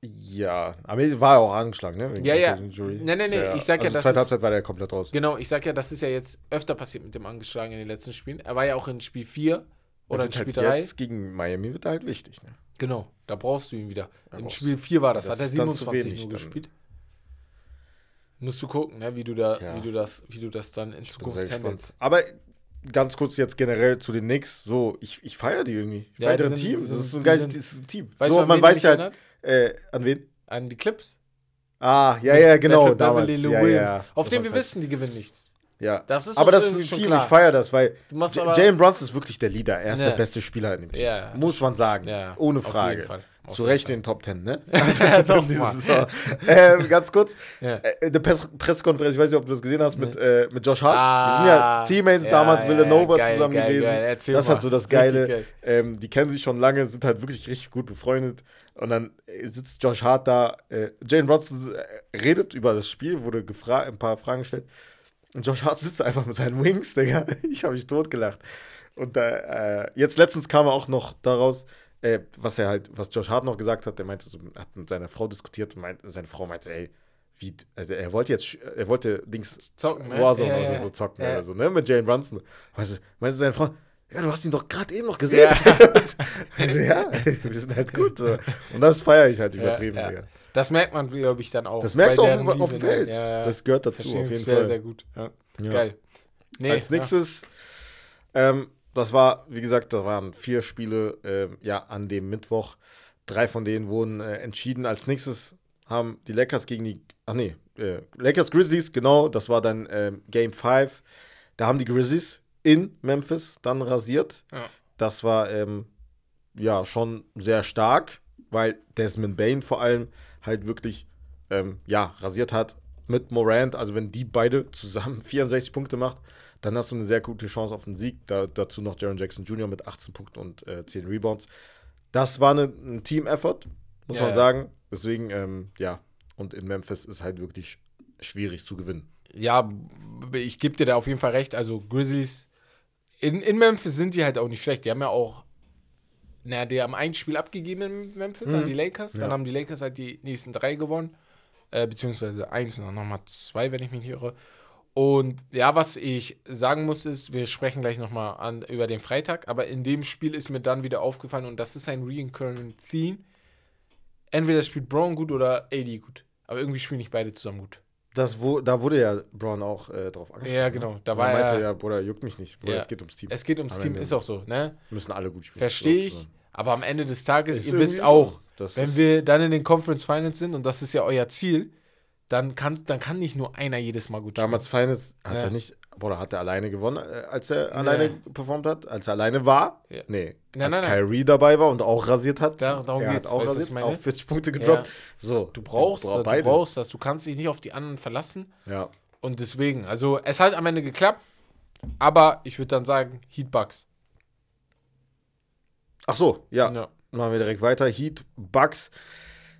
Ja, aber er war ja auch angeschlagen, ne? Wegen Ja, ja. Nee, nee, Ist nee, ich sag ja, also das zweite ist- Halbzeit war der komplett raus. Genau, ich sag ja, das ist ja jetzt öfter passiert mit dem Angeschlagen in den letzten Spielen. Er war ja auch in Spiel 4 oder in Der Spiel wird 3. halt Jetzt gegen Miami wird er halt wichtig, ne? Genau, da brauchst du ihn wieder. Ja, In brauchst Spiel 4 war das, Das hat er ist dann zu 27 wenig nur gespielt. Musst du gucken, ne, wie du da, Ja. wie du das, wie du das dann in sehr Zukunft handelst. Aber ganz kurz jetzt generell zu den Knicks. So, ich, ich feiere die irgendwie. Ich Ja, feiere deren sind- Team. die Das sind- ist ein geiles sind- Team. Weißt so, du, an man weiß ja halt, äh, an wen? An die Clips? Ah, ja, ja, genau. Damals. Ja, ja. Auf dem wir wissen, die gewinnen nichts. Ja. Das ist aber das ist ein Team, klar. ich feiere das, weil Jalen Brunson ist wirklich der Leader. Er ist der beste Spieler in dem Team. Muss man sagen. Ja, Ohne auf Frage. jeden Fall. Zu Recht in den Top Ten, ne? Nochmal. Diese Saison. ähm, ganz kurz. Ja. Äh, Eine Press Pressekonferenz, ich weiß nicht, ob du das gesehen hast, mit, äh, mit Josh Hart. Ah, Wir sind ja Teammates ja, damals, ja, Villanova geil, zusammen geil, gewesen. geil. Das ist halt so das Geile. geil. Ähm, die kennen sich schon lange, sind halt wirklich richtig gut befreundet. Und dann äh, sitzt Josh Hart da. Äh, Jane Bronson äh, redet über das Spiel, wurde gefragt, ein paar Fragen gestellt. Und Josh Hart sitzt einfach mit seinen Wings, Digga. Ich habe mich totgelacht. Und äh, äh, jetzt letztens kam er auch noch daraus, äh, was er halt, was Josh Hart noch gesagt hat. Der meinte, so, hat mit seiner Frau diskutiert und, meint, und seine Frau meinte, ey, wie, also er wollte jetzt, er wollte Dings Zocken, ne? Warzone Ja, oder ja. so zocken Ja. so, ne, mit Jalen Brunson. Meinte, meinte seine Frau, ja, du hast ihn doch gerade eben noch gesehen. Ja. also, ja, wir sind halt gut. Und das feiere ich halt übertrieben, ja, Digga. Das merkt man, glaube ich, dann auch. Das merkst du bei auf, dem- ne? Feld. Ja, ja. Das gehört dazu, auf jeden sehr, Fall. sehr gut. Ja. Ja. Geil. Nee, Als nächstes, ähm, das war, wie gesagt, da waren vier Spiele ähm, ja, an dem Mittwoch. Drei von denen wurden äh, entschieden. Als nächstes haben die Lakers gegen die, ach nee, äh, Lakers Grizzlies, genau, das war dann ähm, Game 5. Da haben die Grizzlies in Memphis dann rasiert. Ja. Das war ähm, ja schon sehr stark, weil Desmond Bain vor allem halt wirklich ähm, ja, rasiert hat mit Morant. Also wenn die beide zusammen 64 Punkte macht, dann hast du eine sehr gute Chance auf einen Sieg. Da, dazu noch Jaron Jackson Jr. mit 18 Punkten und äh, 10 Rebounds. Das war eine, ein Team-Effort, muss Ja, man ja. sagen. Deswegen, ähm, ja, und in Memphis ist halt wirklich schwierig zu gewinnen. Ja, ich gebe dir da auf jeden Fall recht. Also Grizzlies in, in Memphis sind die halt auch nicht schlecht. Die haben ja auch, naja, die haben ein Spiel abgegeben in Memphis an Mhm. die Lakers. Dann Ja. haben die Lakers halt die nächsten drei gewonnen. Äh, beziehungsweise eins und dann nochmal zwei, wenn ich mich nicht irre. Und ja, was ich sagen muss, ist, wir sprechen gleich nochmal über den Freitag, aber in dem Spiel ist mir dann wieder aufgefallen und das ist ein recurring Theme. Entweder spielt Brown gut oder AD gut. Aber irgendwie spielen nicht beide zusammen gut. Das, wo, da wurde ja Brown auch äh, drauf angesprochen. Ja, genau. Da war er meinte er- ja, Bruder, juckt mich nicht. Bruder, Ja. es geht ums Team. Es geht ums Am Team, ist auch so, ne? müssen alle gut spielen. Verstehe ich. Aber am Ende des Tages, Ist ihr wisst auch, so. Wenn wir dann in den Conference Finals sind und das ist ja euer Ziel, dann kann, dann kann nicht nur einer jedes Mal gut spielen. Damals Finals hat Ja. er nicht, Bruder, hat er alleine gewonnen, äh, als er alleine performt hat, als er alleine war? Ja. Nee. Nein, als nein, nein. Kyrie dabei war und auch rasiert hat. Da- darum er geht's. hat auch Weißt du, rasiert, auch 40 Punkte gedroppt. Ja. So, du brauchst, du brauchst du beide. brauchst das, du kannst dich nicht auf die anderen verlassen Ja. und deswegen, also es hat am Ende geklappt, aber ich würde dann sagen, Heatbugs. Ach so, ja. Ja. Machen wir direkt weiter. Heat, Bucks.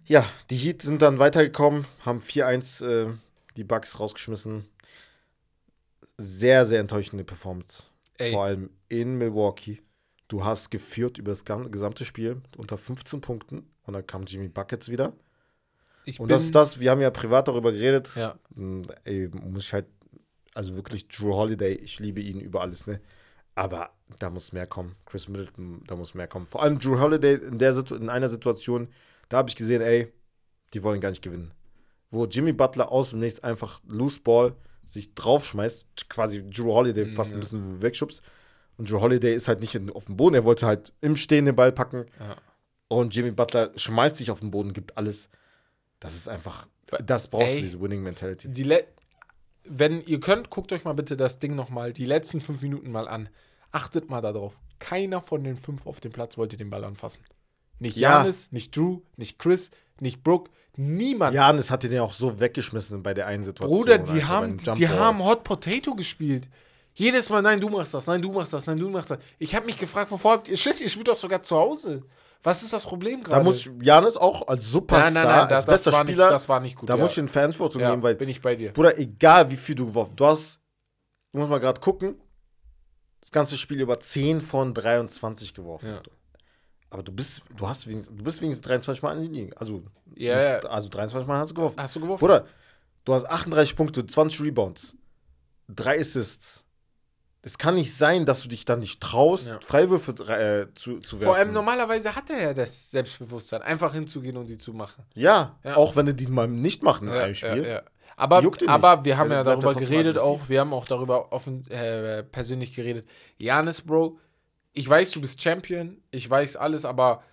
Ja, die Heat sind dann weitergekommen, haben 4-1 äh, die Bucks rausgeschmissen. Sehr, sehr enttäuschende Performance. Ey. Vor allem in Milwaukee. Du hast geführt über das gesamte Spiel unter 15 Punkten und dann kam Jimmy Buckets wieder. Ich Und das ist das, wir haben ja privat darüber geredet. Ja. Mm, Ey, muss ich halt, also wirklich Drew Holiday, ich liebe ihn über alles, ne? Aber da muss mehr kommen. Chris Middleton, da muss mehr kommen. Vor allem Drew Holiday in, der Situ in einer Situation, da habe ich gesehen, ey, die wollen gar nicht gewinnen. Wo Jimmy Butler aus dem Nichts einfach Loose Ball sich draufschmeißt, quasi Drew Holiday Mhm, fast ein ja. bisschen wegschubst. Und Drew Holiday ist halt nicht auf dem Boden, er wollte halt im Stehen den Ball packen. Ja. Und Jimmy Butler schmeißt sich auf den Boden, gibt alles. Das ist einfach, das brauchst Ey. du, diese Winning Mentality. die Le wenn ihr könnt, guckt euch mal bitte das Ding nochmal, die letzten fünf Minuten mal an. Achtet mal darauf. Keiner von den fünf auf dem Platz wollte den Ball anfassen. Nicht Ja. Janis, nicht Drew, nicht Chris, nicht Brooke, niemand. Janis hat den ja auch so weggeschmissen bei der einen Situation. Bruder, die haben, die haben Hot Potato gespielt. Jedes Mal, nein, du machst das, nein, du machst das, nein, du machst das. Ich habe mich gefragt, wovor habt ihr Schiss? Ihr spielt doch sogar zu Hause. Was ist das Problem gerade? Da muss Janis auch als Superstar, nein, nein, nein, als das, bester das Spieler, Nicht, das war nicht gut. da ja. muss ich den Fans ja, vorzunehmen, weil, bin ich bei dir. Bruder, egal wie viel du geworfen du hast, du musst mal gerade gucken, das ganze Spiel über 10 von 23 geworfen. Ja. Aber du bist, du hast wenigstens, du bist wenigstens 23 Mal in die Liga. Also, Ja, nicht, also 23 Mal hast du geworfen. Hast du geworfen? Bruder, du hast 38 Punkte, 20 Rebounds, 3 Assists. Es kann nicht sein, dass du dich dann nicht traust, Ja. Freiwürfe äh, zu, zu werfen. Vor allem normalerweise hat er ja das Selbstbewusstsein, einfach hinzugehen und die zu machen. Ja, Ja. auch wenn du die mal nicht machen in Ja, einem Spiel. Aber, aber wir haben ja darüber geredet auch. Wir haben auch darüber offen, äh, persönlich geredet. Janis, Bro, ich weiß, du bist Champion. Ich weiß alles, aber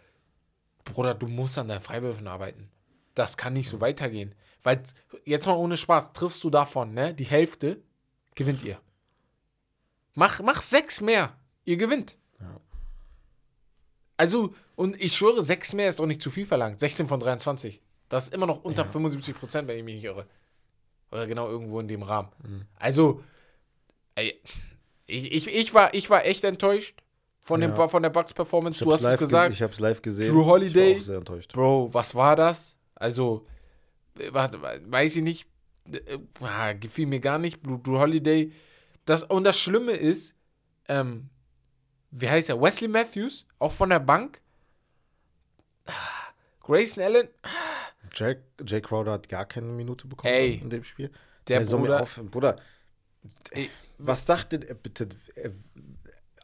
Bruder, du musst an deinen Freiwürfen arbeiten. Das kann nicht so weitergehen. Weil, jetzt mal ohne Spaß, triffst du davon, ne? Die Hälfte gewinnt ihr. Mach, mach sechs mehr. Ihr gewinnt. Also, und ich schwöre, sechs mehr ist auch nicht zu viel verlangt. 16 von 23. Das ist immer noch unter 75 Prozent, wenn ich mich nicht irre. Oder genau irgendwo in dem Rahmen. Also, ey, ich, ich, ich, war, ich war echt enttäuscht von, dem, Ja. von der Bucks Performance. Ich Du hast es live ge- gesagt. Ich hab's live gesehen. Drew Holiday. Ich war auch sehr enttäuscht. Bro, was war das? Also, äh, weiß ich nicht. Äh, ah, gefiel mir gar nicht. Drew, Holiday. Das, und das Schlimme ist, ähm, wie heißt er? Wesley Matthews, auch von der Bank. Ah, Grayson Allen, Jack, Jay Crowder hat gar keine Minute bekommen Ey, in dem Spiel. der mir Bruder- aufhören. Bruder, Ey, was dachte er bitte?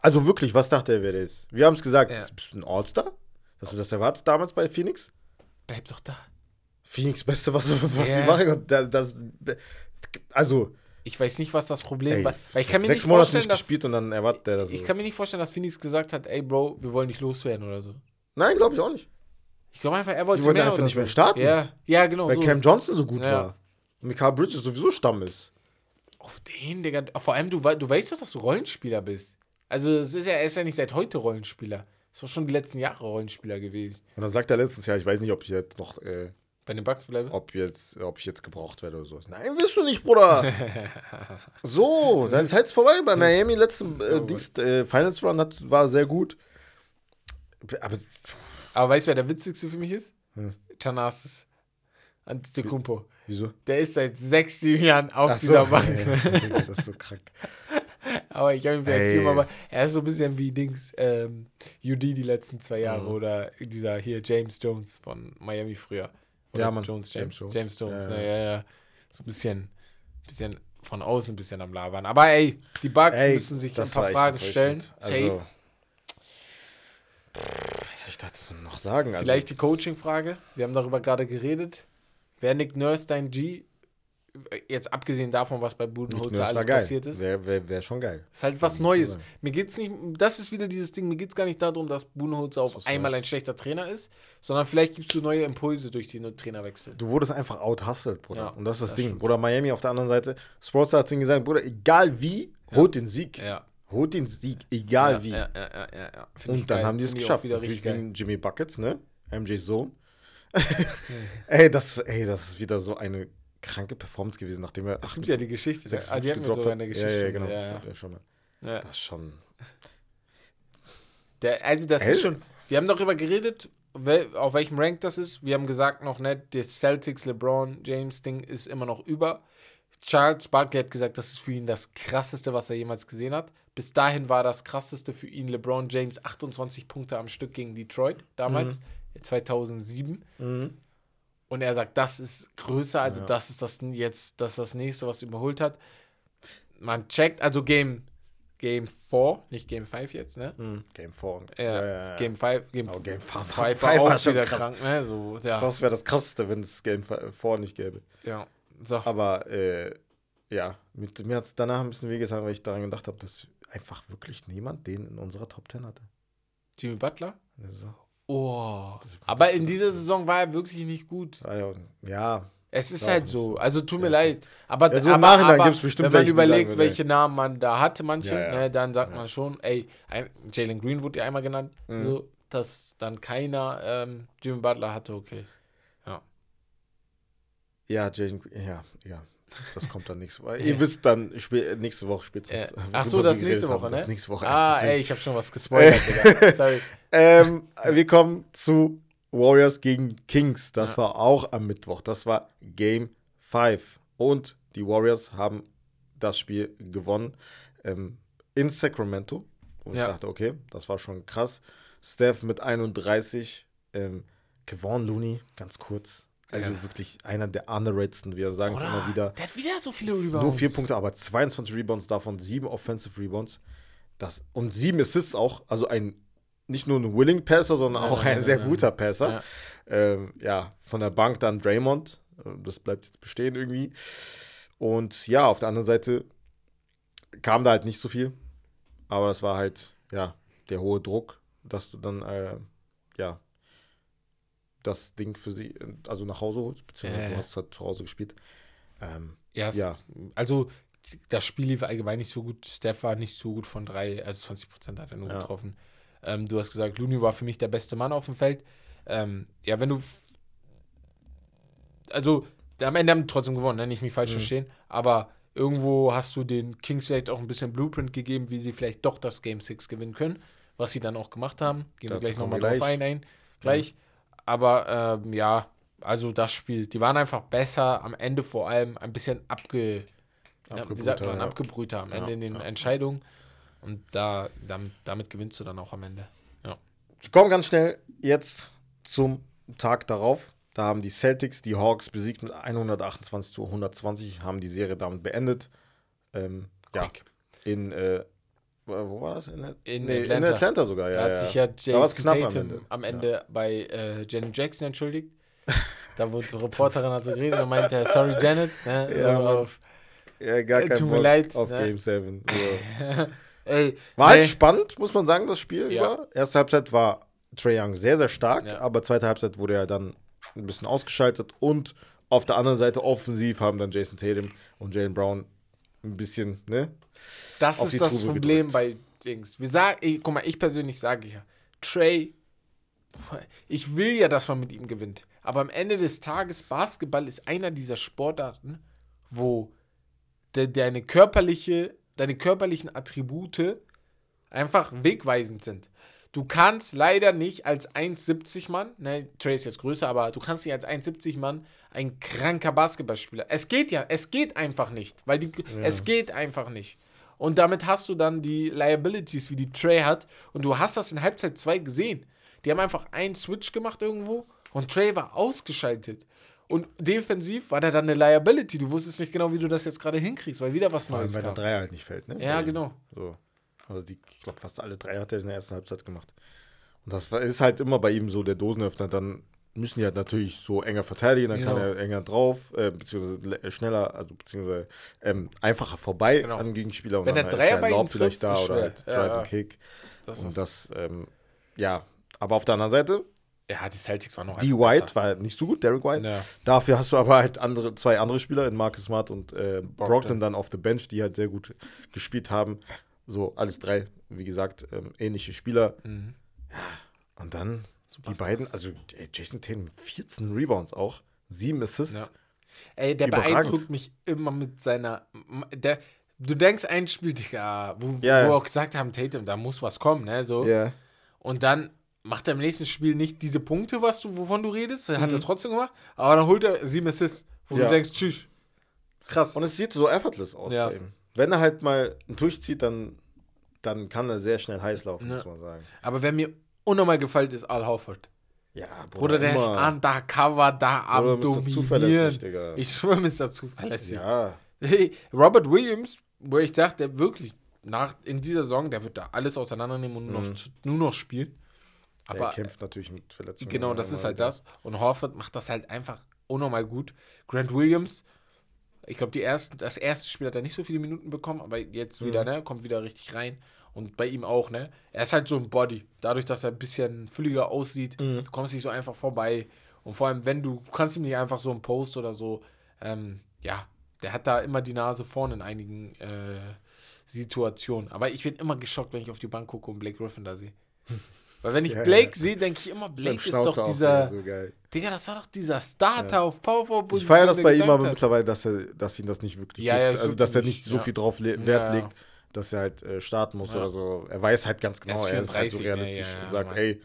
Also wirklich, was dachte er, wer der ist? Wir haben es gesagt, Ja. bist du ein All-Star? Hast du das erwartet damals bei Phoenix? bleib doch da. Phoenix, Beste, was, was sie machen. Das, das, also, Ich weiß nicht, was das Problem ey, war. Weil ich kann mir sechs nicht Monate vorstellen, nicht dass, gespielt und dann erwartet er das. ich so. kann mir nicht vorstellen, dass Phoenix gesagt hat, ey Bro, wir wollen dich loswerden oder so. Nein, glaube ich auch nicht. Ich glaube einfach, er wollte Die wollten mehr einfach nicht so. mehr starten. Ja, ja genau. Weil so. Cam Johnson so gut Ja. war. Und Mikael Bridges sowieso Stamm ist. Auf den, Digga. Vor allem, du, du weißt doch, dass du Rollenspieler bist. Also, es ist ja, er ist ja nicht seit heute Rollenspieler. Es war schon die letzten Jahre Rollenspieler gewesen. Und dann sagt er letztes Jahr, ich weiß nicht, ob ich jetzt noch, äh, Bei den Bucks bleibe. ob, jetzt, ob ich jetzt gebraucht werde oder so. Nein, wirst du nicht, Bruder. so, deine Zeit ist vorbei. Bei Miami letzten äh. Dings, äh, Finals Run hat, war sehr gut. Aber Aber weißt du, wer der witzigste für mich ist? Hm. Thanasis Antetokounmpo. wieso? Der ist seit sechs, sieben Jahren auf Ach so, dieser Bank. ja, Digga, das ist so krank. Aber ich habe ihn vielleicht viermal, aber er ist so ein bisschen wie Dings, ähm, UD die letzten zwei Jahre Mhm. oder dieser hier James Jones von Miami früher. Oder Ja, Mann. Jones, James James, Jones. James Jones, Ja, ne, ja. ja. So ein bisschen, bisschen von außen ein bisschen am Labern. Aber ey, die Bugs Ey, müssen sich ein paar Fragen stellen. enttäuschend. Safe. Also, was soll ich dazu noch sagen? Also, Vielleicht die Coaching-Frage. Wir haben darüber gerade geredet. Wäre Nick Nurse dein G? Jetzt abgesehen davon, was bei Budenholzer alles passiert ist. Wäre wär, wär schon geil. Ist halt was Neues. Mir geht's nicht, das ist wieder dieses Ding, mir geht's gar nicht darum, dass Budenholzer auf was einmal ein schlechter Trainer ist, sondern vielleicht gibst du neue Impulse durch den Trainerwechsel. Du wurdest einfach out-hustled, Bruder. Ja, und das ist das, das Ding. stimmt. Bruder, Miami auf der anderen Seite. Sportster hat gesagt, Bruder, egal wie, holt den Sieg. Ja. Holt den Sieg, egal ja, wie. Ja, ja, ja, ja, ja. Und dann geil. haben die es geschafft. Wieder Natürlich gegen Jimmy Buckets, ne? MJ Sohn. ey, das, ey, das ist wieder so eine kranke Performance gewesen, nachdem er Es gibt ja die Geschichte. sechs ah, die hatten wir sogar in der Geschichte. Ja, ja, genau. Ja, ja. Schon. Das ist schon. Der, also das Ey. ist schon. Wir haben darüber geredet, wel, auf welchem Rank das ist. Wir haben gesagt noch nicht, das Celtics LeBron James Ding ist immer noch über. Charles Barkley hat gesagt, das ist für ihn das krasseste, was er jemals gesehen hat. Bis dahin war das krasseste für ihn LeBron James 28 Punkte am Stück gegen Detroit damals 2007. Mhm. Und er sagt, das ist größer, also das ist das jetzt das, das nächste, was überholt hat. Man checkt, also Game Game 4, nicht Game 5 jetzt, ne? Mhm. Game 4. Ja, Game 5, Game Oh, Game 5 five- war five war auch schon wieder krass. krank, ne? So, ja. Das wäre das Krasseste, wenn es Game 4 nicht gäbe. ja. So. Aber äh, ja, mit, mir hat es danach ein bisschen wehgetan, weil ich daran gedacht habe, dass einfach wirklich niemand den in unserer Top 10 hatte. Jimmy Butler? Also, Oh. Aber in dieser Saison war er wirklich nicht gut. ja, ja, Es ist halt so. so. Also tut mir Ja, leid. Aber, Ja, so aber, aber gibt's bestimmt wenn man überlegt, welche Namen man da hatte, manche, Ja, ja. Ne, dann sagt Ja. man schon, ey, Jalen Green wurde ja einmal genannt, Mhm. so, dass dann keiner ähm, Jimmy Butler hatte, okay. ja, Jane, ja, ja. Das kommt dann nächste Woche. Ihr wisst dann nächste Woche spätestens. Äh, ach so, das nächste haben. Woche, ne? Das nächste Woche. ah, ey, ich habe schon was gespoilert, Digga. Sorry. Ähm, wir kommen zu Warriors gegen Kings. Das Ja. war auch am Mittwoch. Das war Game 5. Und die Warriors haben das Spiel gewonnen ähm, in Sacramento. Wo Ja. ich dachte, okay, das war schon krass. Steph mit 31. Ähm, Kevon Looney, ganz kurz. Also Ja. wirklich einer der underratedsten. Wir sagen es immer wieder. Der hat wieder so viele Rebounds. Nur vier Punkte, aber 22 Rebounds davon, sieben Offensive Rebounds. Das, und sieben Assists auch. Also ein nicht nur ein Willing Passer, sondern auch ein sehr guter Passer. Ja. Ähm, ja, von der Bank dann Draymond Äh, Das bleibt jetzt bestehen irgendwie. Und ja, auf der anderen Seite kam da halt nicht so viel. Aber das war halt, ja, der hohe Druck, dass du dann, äh, ja, das Ding für sie, äh, also nach Hause holst, beziehungsweise Ja, du hast halt zu Hause gespielt. Ähm, Ja, es- Ja. also das Spiel lief allgemein nicht so gut. Steph war nicht so gut von drei, also 20 Prozent hat er nur Ja. getroffen. Ähm, du hast gesagt, Looney war für mich der beste Mann auf dem Feld. Ähm, ja, wenn du. Also, am Ende haben trotzdem gewonnen, ne? nicht mich falsch Mhm. verstehen. Aber irgendwo hast du den Kings vielleicht auch ein bisschen Blueprint gegeben, wie sie vielleicht doch das Game 6 gewinnen können. Was sie dann auch gemacht haben. Gehen wir Dazu gleich nochmal wir drauf ein, ein. Gleich. Aber ähm, ja, also das Spiel. Die waren einfach besser, am Ende vor allem ein bisschen abge. Ja, wie sagt man, ja. abgebrühter am Ja, Ende in den ja. Entscheidungen. Und da, damit, damit gewinnst du dann auch am Ende. Wir kommen ganz schnell jetzt zum Tag darauf. Da haben die Celtics die Hawks besiegt mit 128 zu 120, haben die Serie damit beendet. Ähm, ja, in, äh, wo war das? In, In nee, Atlanta. in Atlanta sogar, Da ja. hat ja. sich ja Da Jason knapp am Tatum Ende. am Ende, bei äh, Janet Jackson entschuldigt. Da wurde die Reporterin hat so geredet und meinte, sorry Janet. Ne, Ja, so auf, ja, gar Äh, kein tut mir leid, auf ne? Game 7. So. ey, War halt nee, spannend, muss man sagen, das Spiel Ja. über. Erste Halbzeit war Trae Young sehr, sehr stark, Ja. aber zweite Halbzeit wurde er dann ein bisschen ausgeschaltet und auf der anderen Seite offensiv haben dann Jason Tatum und Jalen Brown ein bisschen, ne? das auf ist das Tube Problem gedrückt. bei Dings. Wir sagen, guck mal, ich persönlich sage ja, Trey, ich will ja, dass man mit ihm gewinnt. Aber am Ende des Tages, Basketball ist einer dieser Sportarten, wo de, deine körperliche, deine körperlichen Attribute einfach wegweisend sind. Du kannst leider nicht als 1,70 Mann, ne, Trey ist jetzt größer, aber du kannst nicht als 1,70 Mann ein kranker Basketballspieler. Es geht ja, es geht einfach nicht, weil die, es geht einfach nicht. Und damit hast du dann die Liabilities, wie die Trey hat. Und du hast das in Halbzeit 2 gesehen. Die haben einfach einen Switch gemacht irgendwo und Trey war ausgeschaltet. Und defensiv war der dann eine Liability. Du wusstest nicht genau, wie du das jetzt gerade hinkriegst, weil wieder was Vor allem, Neues weil der kam. Dreier halt nicht fällt, ne? Ja, genau. So. Also die, ich glaube, fast alle drei hat er in der ersten Halbzeit gemacht. Und das ist halt immer bei ihm so der Dosenöffner. Dann müssen die halt natürlich so enger verteidigen, dann kann Genau. er enger drauf, äh, beziehungsweise le- schneller, also beziehungsweise ähm, einfacher vorbei Genau. an Gegenspieler. Und Wenn dann der ist Dreier ein bei ihm Lob vielleicht da ist oder halt Ja, Drive and Kick. Das und ist, das, ähm, ja. Aber auf der anderen Seite, ja, die Celtics waren noch die White besser. war nicht so gut, Derek White. Ja. Dafür hast du aber halt andere, zwei andere Spieler in Marcus Smart und äh, Brogdon dann auf der Bench, die halt sehr gut gespielt haben. So, alles drei, wie gesagt, ähm, ähnliche Spieler. Mhm. Und dann die Superstars. beiden, also ey, Jason Tatum mit 14 Rebounds auch, sieben Assists. Ja. Ey, der Überragend. beeindruckt mich immer mit seiner. Der, du denkst, ein Spiel, Digga, wo, Ja, wo ja. auch gesagt haben, Tatum, da muss was kommen, ne? So. Ja. Und dann macht er im nächsten Spiel nicht diese Punkte, was du, wovon du redest. Hat Mhm. er trotzdem gemacht. Aber dann holt er sieben Assists, wo Ja. du denkst, tschüss. Krass. Und es sieht so effortless aus Ja. bei ihm. Wenn er halt mal durchzieht, dann, dann kann er sehr schnell heiß laufen, Ja. muss man sagen. Aber wer mir unnormal gefällt, ist Al Horford. Ja, Bruder, der ist undercover da am Bruder, Mr. Zuverlässig, Dominieren. Digga. Ich schwöre, Mr. Zuverlässig. ja, Hey, Robert Williams, wo ich dachte, der wirklich nach, in dieser Saison, der wird da alles auseinandernehmen und nur, Mhm. noch, nur noch spielen. der Aber kämpft natürlich mit Verletzungen. genau, das ist halt das. Und Horford macht das halt einfach unnormal gut. Grant Williams, ich glaube, das erste Spiel hat er nicht so viele Minuten bekommen, aber jetzt wieder, Mhm. ne, kommt wieder richtig rein. Und bei ihm auch, ne? Er ist halt so ein Body. Dadurch, dass er ein bisschen fülliger aussieht, Mhm. du kommst nicht so einfach vorbei. Und vor allem, wenn du, du kannst ihm nicht einfach so einen Post oder so, ähm, ja, der hat da immer die Nase vorne in einigen äh, Situationen. Aber ich bin immer geschockt, wenn ich auf die Bank gucke und Blake Griffin da sehe. Weil wenn ich Ja, Blake ja. sehe, denke ich immer, Blake ist doch dieser, so. Digga, das war doch dieser Starter Ja. auf Power Forward Ich feiere das bei ihm aber hat. mittlerweile, dass er, dass ihn das nicht wirklich Ja, das Also dass er nicht so viel drauf Wert legt, dass er halt äh, starten muss oder so. Er weiß halt ganz genau, er ist halt so 34, ne? realistisch und sagt, Mann. ey,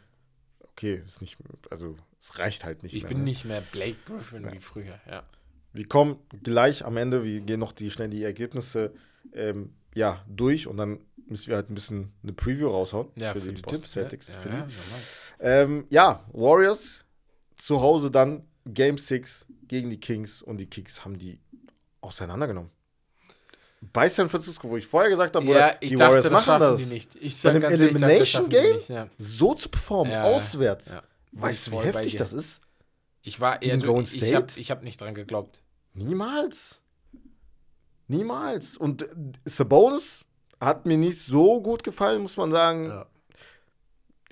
okay, ist nicht, also es reicht halt nicht Ich mehr. bin ne? nicht mehr Blake Griffin wie früher, ja. Wir kommen gleich am Ende, wir gehen noch die schnell die Ergebnisse ähm, ja, durch und dann müssen wir halt ein bisschen eine Preview raushauen Ja, für, die, Boston Tipps, Celtics. Für Ja, die. ja. Ähm, ja, Warriors zu Hause dann Game 6 gegen die Kings und die Kings haben die auseinandergenommen. Bei San Francisco, wo ich vorher gesagt habe, ja, die dachte, Warriors das machen das. die nicht. Ich Bei einem ehrlich, Elimination die Game? nicht. So zu performen, auswärts. Weißt du, wie heftig das ist? Ich war eher so, ich, ich habe hab nicht dran geglaubt. Niemals. Niemals. Und äh, Sabonis hat mir nicht so gut gefallen, muss man sagen. Ja.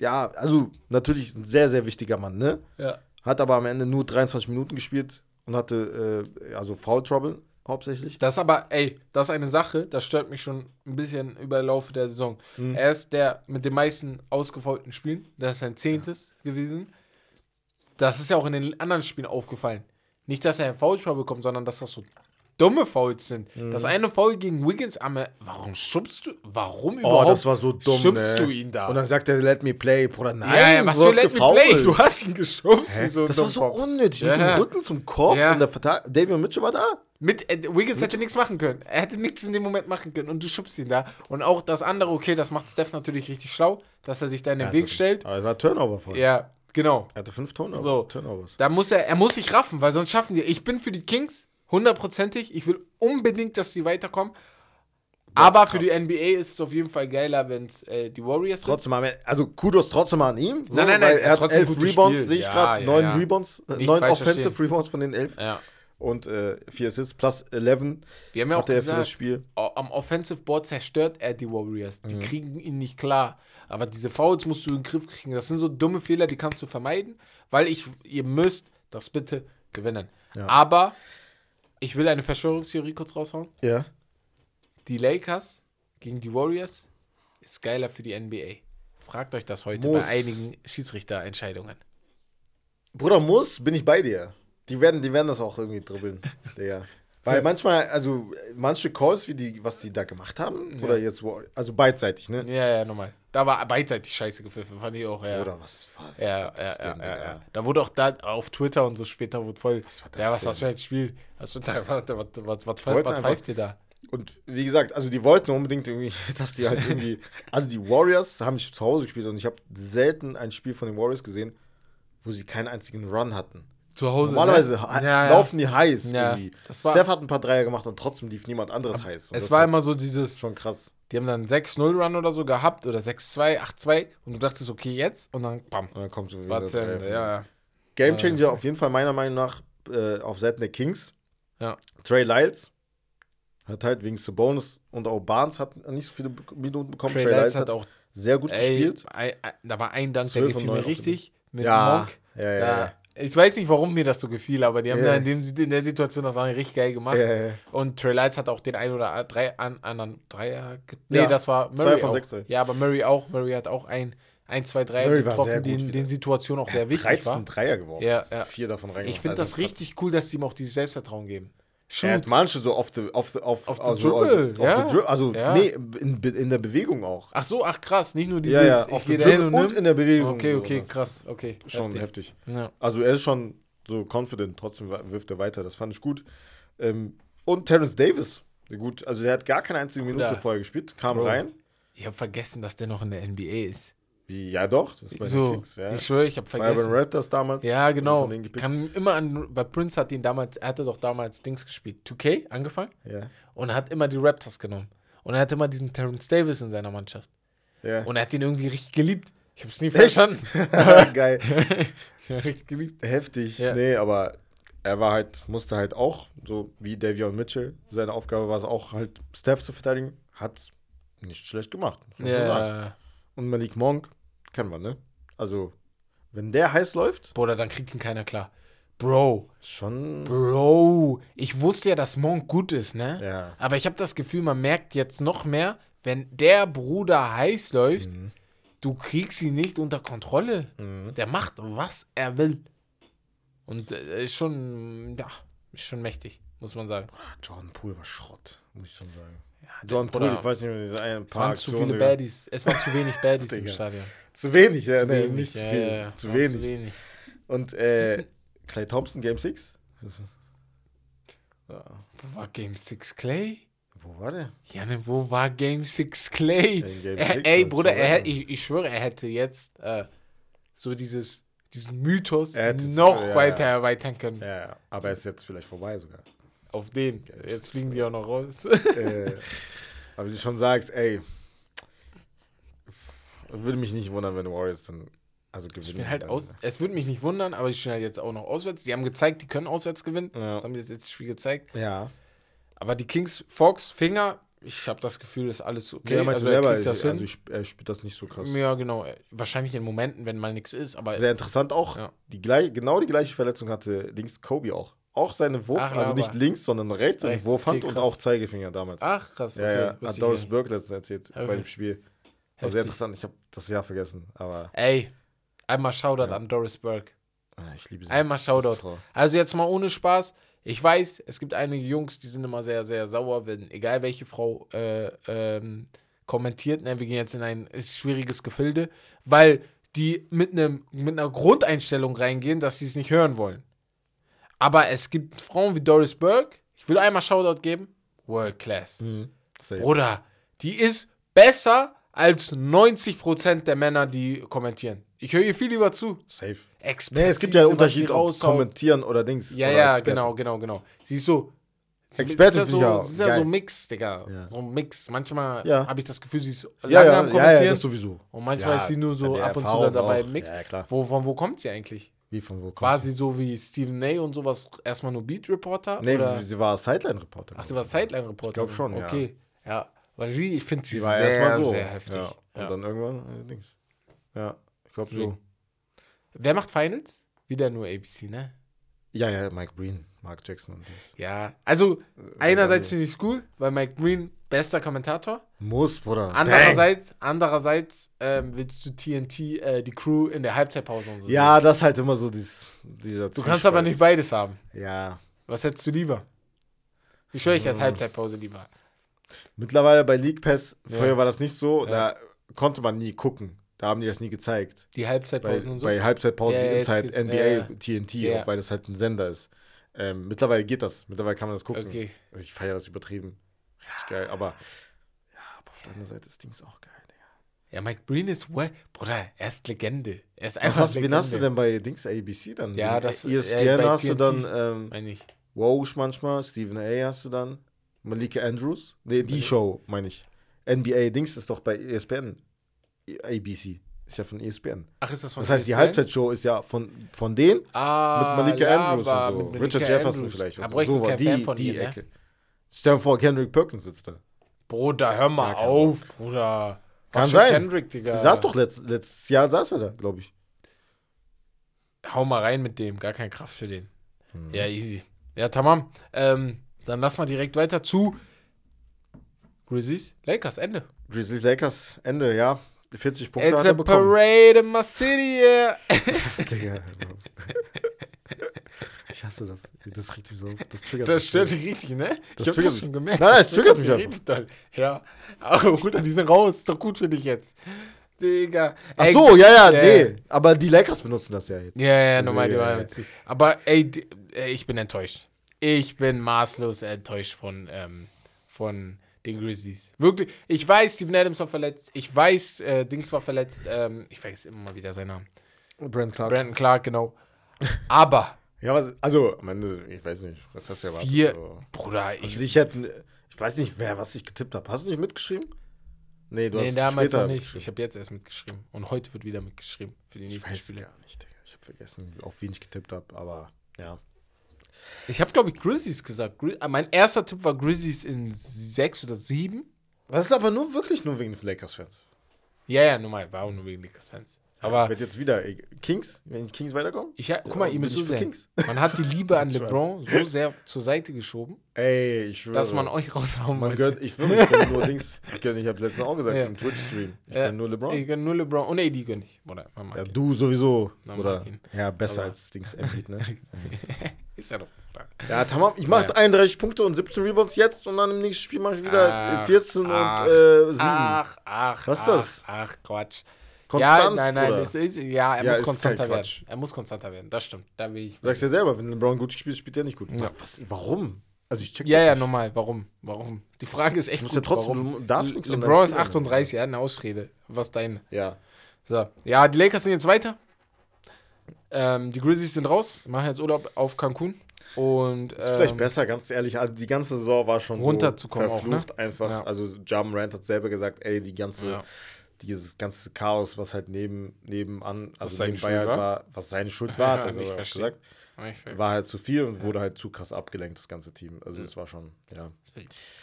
Ja, also natürlich ein sehr, sehr wichtiger Mann, ne? Ja. Hat aber am Ende nur 23 Minuten gespielt und hatte äh, also Foul Trouble hauptsächlich. Das ist aber, ey, das ist eine Sache, das stört mich schon ein bisschen über den Laufe der Saison. Mhm. Er ist der mit den meisten ausgefaulten Spielen. Das ist sein zehntes gewesen. Das ist ja auch in den anderen Spielen aufgefallen. Nicht, dass er in Foul Trouble bekommt, sondern dass das so dumme Fouls sind. Mhm. Das eine Foul gegen Wiggins am Warum schubst du? Warum Oh, überhaupt? das war so dumm, Schubst ne? du ihn da? Und dann sagt er, let me play, Bruder. Nein, ja, ja, was du für hast Let Me gefoult. Play? Du hast ihn geschubst. Das war so Dummkopf. unnötig. Ja. Mit dem Rücken zum Korb Ja. und der Verteidiger, David Mitchell war da. Mit, äh, Wiggins hätte nichts machen können. Er hätte nichts in dem Moment machen können und du schubst ihn da. Und auch das andere, okay, das macht Steph natürlich richtig schlau, dass er sich da in den Weg stellt. Aber es war Turnover voll. Ja, genau. Er hatte fünf Turnover. So. Turnovers. Da muss er, er muss sich raffen, weil sonst schaffen die. Ich bin für die Kings hundertprozentig. Ich will unbedingt, dass die weiterkommen. Aber für die. NBA ist es auf jeden Fall geiler, wenn es äh, die Warriors sind. Trotzdem, also Kudos trotzdem an ihm. So, Nein, nein, nein, weil er hat elf Rebounds, Spiel. sehe ich Ja, gerade. ja, neun ja. Rebounds, äh, Nicht neun Offensive verstehen. Rebounds von den elf. Ja. Und äh, vier Assists plus 11 Wir haben ja auch für das gesagt, Spiel. am Offensive Board zerstört er die Warriors. Mhm. Die kriegen ihn nicht klar. Aber diese Fouls musst du in den Griff kriegen. Das sind so dumme Fehler, die kannst du vermeiden, weil ich, ihr müsst das bitte gewinnen. Ja. Aber ich will eine Verschwörungstheorie kurz raushauen. Ja. Die Lakers gegen die Warriors ist geiler für die NBA. Fragt euch das heute Muss. bei einigen Schiedsrichterentscheidungen. Bruder, muss, bin ich bei dir. Die werden, die werden das auch irgendwie dribbeln. Digga. Weil manchmal, also manche Calls, wie die, was die da gemacht haben, oder jetzt, also beidseitig, ne? Ja, ja, nochmal. Da war beidseitig scheiße gepfiffen, fand ich auch, ja. Oder was war, was Ja, war das ja, ja, denn, ja, ja. Da wurde auch da auf Twitter und so später wurde voll. Was war das ja, was denn? für ein Spiel? Was, was, was, was, was, was, was pfeift ihr da? Und wie gesagt, also die wollten unbedingt irgendwie, dass die halt irgendwie. Also die Warriors haben zu Hause gespielt und ich habe selten ein Spiel von den Warriors gesehen, wo sie keinen einzigen Run hatten. Zu Hause. Normalerweise ne? ha- ja, ja. laufen die heiß Ja, irgendwie. Steph hat ein paar Dreier gemacht und trotzdem lief niemand anderes heiß. Und Es war immer so dieses, schon krass. die haben dann 6-0-Run oder so gehabt oder 6-2, 8-2 und du dachtest, okay, jetzt und dann bam. Und dann kommt so wieder zu Ende, ja. Game Changer auf jeden Fall meiner Meinung nach äh, auf Seiten der Kings. Ja. Trey Lyles hat halt wegen Sabonis und auch Barnes hat nicht so viele Minuten bekommen. Trey Lyles hat auch, sehr gut ey, gespielt. ein, da war ein Dank, der 12 und gefiel mir 9 auf richtig. Mit Ja, Monk. ja, ja, ja. Ich weiß nicht, warum mir das so gefiel, aber die haben Ja. da in, dem, in der Situation das auch richtig geil gemacht. Ja, ja, ja. Und Trey Lyles hat auch den ein oder drei an, anderen Dreier. Nee, Ja, das war zwei Murray. von auch. sechs Dreier. Ja, aber Murray auch. Murray hat auch ein, ein zwei Dreier Murray war getroffen, sehr gut den, Situationen auch sehr wichtig 13 war. Dreier geworfen. Ja, ja. Vier davon reingemacht. Ich finde Also das krass. richtig cool, dass die ihm auch dieses Selbstvertrauen geben. Shoot. Er hat manche so auf the, auf the, auf, Auf the also, Dribble, auf ja. the Dri- also Ja. nee, in, in der Bewegung auch. Ach so, ach krass, nicht nur dieses, ja, ja, auf hin Dribble und, und in der Bewegung. Okay, so, okay, ne? krass, okay. Schon heftig. heftig. Ja. Also er ist schon so confident, trotzdem wirft er weiter, das fand ich gut. Ähm, und Terrence Davis, gut, also er hat gar keine einzige Minute vorher gespielt, kam Bro. rein. Ich habe vergessen, dass der noch in der NBA ist. Wie, ja doch, das ist bei den So, Kings, ja. ich schwöre, ich habe Bei den vergessen. Raptors damals. Ja, genau. Kann immer an, weil Prince hat ihn damals, er hatte doch damals Dings gespielt, 2K angefangen Ja, und er hat immer die Raptors genommen. Und er hatte immer diesen Terrence Davis in seiner Mannschaft. ja. Und er hat ihn irgendwie richtig geliebt. Ich hab's nie Echt? verstanden. Geil. ja, richtig geliebt. Heftig. Ja. Nee, aber er war halt, musste halt auch, so wie Davion Mitchell, seine Aufgabe war es auch halt, Steph zu verteidigen, hat nicht schlecht gemacht. muss man schon sagen. Und Malik Monk, kennen wir, ne? Also, wenn der heiß läuft, Bruder, dann kriegt ihn keiner klar. Bro, schon. Bro, ich wusste ja, dass Monk gut ist, ne? Ja. Aber ich habe das Gefühl, man merkt jetzt noch mehr, wenn der Bruder heiß läuft, Mhm. du kriegst ihn nicht unter Kontrolle. Der macht, was er will. Und äh, ist schon, ja, ist schon mächtig, muss man sagen. Jordan Poole war Schrott, muss ich schon sagen. Bruder, Poole, ich weiß nicht mehr, diese ein Es paar waren zu viele. Baddies. Es waren zu wenig Baddies im. Stadion. Zu wenig, ja, Zu nee, wenig, nicht zu viel. ja, ja. Zu wenig. Zu wenig. Und äh, Clay Thompson, Game 6? Ja. Wo war Game 6 Clay? Wo war der? Ja, ne, wo war Game 6 Clay? Game er, 6, ey, Bruder, er, ich, ich schwöre, er hätte jetzt äh, so dieses, diesen Mythos noch ja, weiter erweitern können. Ja, aber er ist jetzt vielleicht vorbei sogar. Auf den. Jetzt fliegen die auch noch raus. äh, aber wie du schon sagst, ey, würde mich nicht wundern, wenn Warriors dann Also gewinnen. spielen halt aus. Es würde mich nicht wundern, aber die spielen halt jetzt auch noch auswärts. Die haben gezeigt, die können auswärts gewinnen. Ja. Das haben die jetzt das Spiel gezeigt. Ja. Aber die Kings, Fox, Finger, ich habe das Gefühl, das ist alles okay. Ja, also er selber, das ich, also ich, er spielt das nicht so krass. ja, genau. Wahrscheinlich in Momenten, wenn mal nichts ist, aber Sehr interessant auch, Ja. die gleich, genau die gleiche Verletzung hatte links Kobe auch. Auch seine Wurf, Ach, also nicht links, sondern rechts, seine Rechts, Wurfhand okay, und auch Zeigefinger damals. ach krass, ja, ja, wusste hat Doris. Burke letztens erzählt bei Okay. dem Spiel. War sehr interessant, ich habe das Jahr vergessen, aber Ey, einmal Shoutout Ja. an Doris Burke. ah, ich liebe sie. Einmal Shoutout. Also jetzt mal ohne Spaß. Ich weiß, es gibt einige Jungs, die sind immer sehr, sehr sauer, wenn egal welche Frau äh, ähm, kommentiert. Ne, wir gehen jetzt in ein schwieriges Gefilde, weil die mit, einem, mit einer Grundeinstellung reingehen, dass sie es nicht hören wollen. Aber es gibt Frauen wie Doris Burke, ich will einmal Shoutout geben, World Class. Mhm. Bruder, die ist besser als 90% der Männer, die kommentieren. Ich höre ihr viel lieber zu. Safe. Expertise, Nee, es gibt ja einen Unterschied, ob kommentieren oder Dings. Ja, oder ja, Experte. genau, genau, genau. Sie ist so. Sie Experte ist ja so, sie ist ja so ein Mix, Digga. Ja. So ein Mix. Manchmal Ja. habe ich das Gefühl, sie ist lange Ja, ja, am ja, Kommentieren. ja, das sowieso. und manchmal Ja, ist sie nur so ab und zu dabei auch. im Mix. Ja, klar. Wo, von wo kommt sie eigentlich? Wie von wo kommt War sie so wie Stephen Nay und sowas erstmal nur Beat-Reporter? Nee, oder? sie war Sideline-Reporter. Ach, sie war Sideline-Reporter. Ich glaub schon, ja. Okay, ja. Weil sie, ich finde sie Sie war sehr, erstmal so. sehr heftig. Ja. Und Ja. dann irgendwann, äh, Dings. Ja, ich glaube so. Wer macht Finals? Wieder nur ABC, ne? Ja, ja, Mike Breen, Mark Jackson und Dings. Ja. Also, einerseits also- finde ich es cool, weil Mike Green bester Kommentator. Muss, Bruder. Bang. Andererseits, andererseits ähm, willst du TNT, äh, die Crew in der Halbzeitpause und so. sehen. Ja, das ist halt immer so dieses, dieser Du kannst aber nicht beides haben. Ja. Was hättest du lieber? Ich schwöre, ich hätte Mhm. Halbzeitpause lieber. Mittlerweile bei League Pass, Ja. früher war das nicht so, Ja. da konnte man nie gucken. Da haben die das nie gezeigt. Die Bei, Halbzeitpausen und so. bei Halbzeitpausen, Ja, die Inside. NBA, Ja, ja. TNT, Ja. auch weil das halt ein Sender ist. Ähm, mittlerweile geht das. Mittlerweile kann man das gucken. Okay. Also Ich feiere das übertrieben. Richtig geil. Aber, ja, aber auf der anderen Seite ist Dings auch geil, Digga. Ja, Mike Green ist, well, Bruder, er ist Legende. Er ist Was einfach wen Legende. hast du denn bei Dings ABC dann? Ja, das- ESPN äh, hast du TNT. dann ähm, Meine ich. Woj manchmal, Stephen A. hast du dann, Malika Andrews. Nee, die Show, meine ich. NBA Dings ist doch bei E ESPN. ABC. Ist ja von E ESPN. Ach, ist das von Das heißt, die ESPN? Halbzeitshow ist ja von, von denen Ah, mit Malika ja, Andrews und so. Richard Jefferson Andrews. vielleicht. Aber ich so. bin so war die, Fan von die ihr, ne? Stell dir vor, Kendrick Perkins sitzt da. Bruder, hör mal auf, Bruder. Was Kann sein. Kendrick, Digga. Die saß doch letzt, letztes Jahr, saß er da, glaube ich. Hau mal rein mit dem, gar keine Kraft für den. Hm. Ja, easy. Ja, tamam. Ähm, dann lass mal direkt weiter zu Grizzlies. Lakers, Ende. Grizzlies Lakers, Ende, ja. 40 Punkte It's hat a er bekommen. parade in my city, yeah. Digga. Ich hasse das. Das regt mich so auf. Das triggert Das mich. stört dich richtig, ne? Das ich hab das schon gemerkt. Nein, nein, es triggert mich einfach. doll. Ja. Aber Bruder, die sind raus. Ist doch gut für dich jetzt. Digga. Ach so, ja, ja, ja, nee. Aber die Lakers benutzen das ja jetzt. Ja, ja, Also, normal, die war witzig. Aber ey, ich bin enttäuscht. Ich bin maßlos enttäuscht von, ähm, von den Grizzlies. Wirklich, ich weiß, Steven Adams war verletzt. Ich weiß, äh, Dings war verletzt. Ähm, ich vergesse immer mal wieder seinen Namen. Brent Clark. Brandon Clark, genau. Aber, Ja, was, also, am Ende, ich weiß nicht, was hast du erwartet? Vier-. Bruder, ich. Also ich hätte, ich weiß nicht, wer, was ich getippt habe. Hast du nicht mitgeschrieben? Nee, du nee, hast damals später noch nicht. Ich habe jetzt erst mitgeschrieben. Und heute wird wieder mitgeschrieben für die Ich nächsten weiß Spiele. gar nicht, Digga. Ich habe vergessen, auf wen ich getippt habe, aber ja. Ich habe, glaube ich, Grizzlies gesagt. Gri äh, mein erster Tipp war Grizzlies in sechs oder sieben. Das ist aber nur wirklich nur wegen Lakers-Fans. Ja, ja, normal. War auch nur wegen Lakers-Fans. Aber Wird jetzt wieder ey, Kings, wenn die Kings weiterkommen? Ich, ha- guck mal, ihr müsst so sehen. Kings. Man hat die Liebe an. LeBron so sehr zur Seite geschoben, Ey, ich schwöre. dass man euch raushauen man gönnt, ich wirklich, ich nur Dings. Ich, gönn- ich habe letztens auch gesagt Ja. im Twitch-Stream. Ich Ja. gönn nur LeBron. Ich gönn nur LeBron. Und AD gönn ich. Oder man Ja, ihn. du sowieso. Na, Oder? Ja, besser Aber- als Dings Embiid, ne? Ist ja doch. klar. Ja, tamam. Ich mache Ja. 31 Punkte und 17 Rebounds jetzt und dann im nächsten Spiel mache ich wieder Ach, äh, 14 ach, und äh, 7. Ach, ach, Was ist das? Ach, Quatsch. Konstanz, ja, nein, nein, es ist, ja, er Ja, muss ist konstanter werden. Er muss konstanter werden, das stimmt. Da will ich. Du sagst ja selber, wenn LeBron gut spielt, spielt er nicht gut. Ja. Was, warum? Also ich check Ja, ja, nicht. normal. Warum? Warum? Die Frage ist echt Du musst gut. ja trotzdem, warum? du darfst nichts LeBron ist Spiel ändern. 38, er hat eine Ausrede. Was deine? Ja. So. Ja, die Lakers sind jetzt weiter. Ähm, die Grizzlies sind raus, machen jetzt Urlaub auf Cancun. Und Ist vielleicht ähm, besser, ganz ehrlich. Also die ganze Saison war schon runterzukommen so auch, ne? verflucht einfach. Ja. Also Jam Rand hat selber gesagt, ey, die ganze Ja. Dieses ganze Chaos, was halt neben, nebenan, also nebenbei Schuld halt war? war, was seine Schuld war, hat also ich gesagt, war halt zu viel und wurde halt zu krass abgelenkt, das ganze Team. Also das war schon, ja.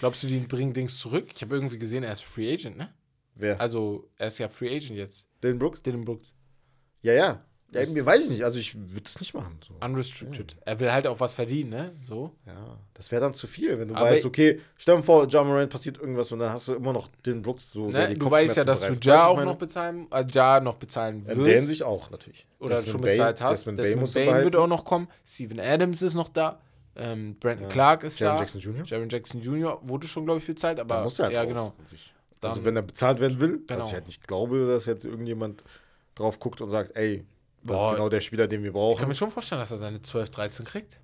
Glaubst du, die bringen Dings zurück? Ich habe irgendwie gesehen, er ist Free Agent, ne? Wer? Also, er ist ja Free Agent jetzt. Dylan Brooks? Dylan Brooks. Ja, ja. Ja, mir weiß ich nicht. Also ich würde es nicht machen. So. Unrestricted. Er will halt auch was verdienen, ne? So. Ja, das wäre dann zu viel, wenn du Aber- weißt, okay, stell dir vor, John Moran passiert irgendwas und dann hast du immer noch den Brooks so. der Ne? Du weißt ja, dass du. Ja auch noch bezahlen, äh, Ja noch bezahlen In der wirst. Hinsicht auch natürlich. oder Desmond schon bezahlt hast. Desmond Desmond, Bain Bain wird auch noch kommen. Steven Adams ist noch da. Ähm, Brandon Clark ist Jaron da. Jackson Jr.? Jaron Jackson Jr. wurde schon, glaube ich, bezahlt, aber Da muss er halt ja, genau. Dann- also wenn er bezahlt werden will, Genau. was ich halt nicht glaube, dass jetzt irgendjemand drauf guckt und sagt, ey, das Boah. ist genau der Spieler, den wir Ich kann brauchen. mir schon vorstellen, dass er seine 12, 13 kriegt.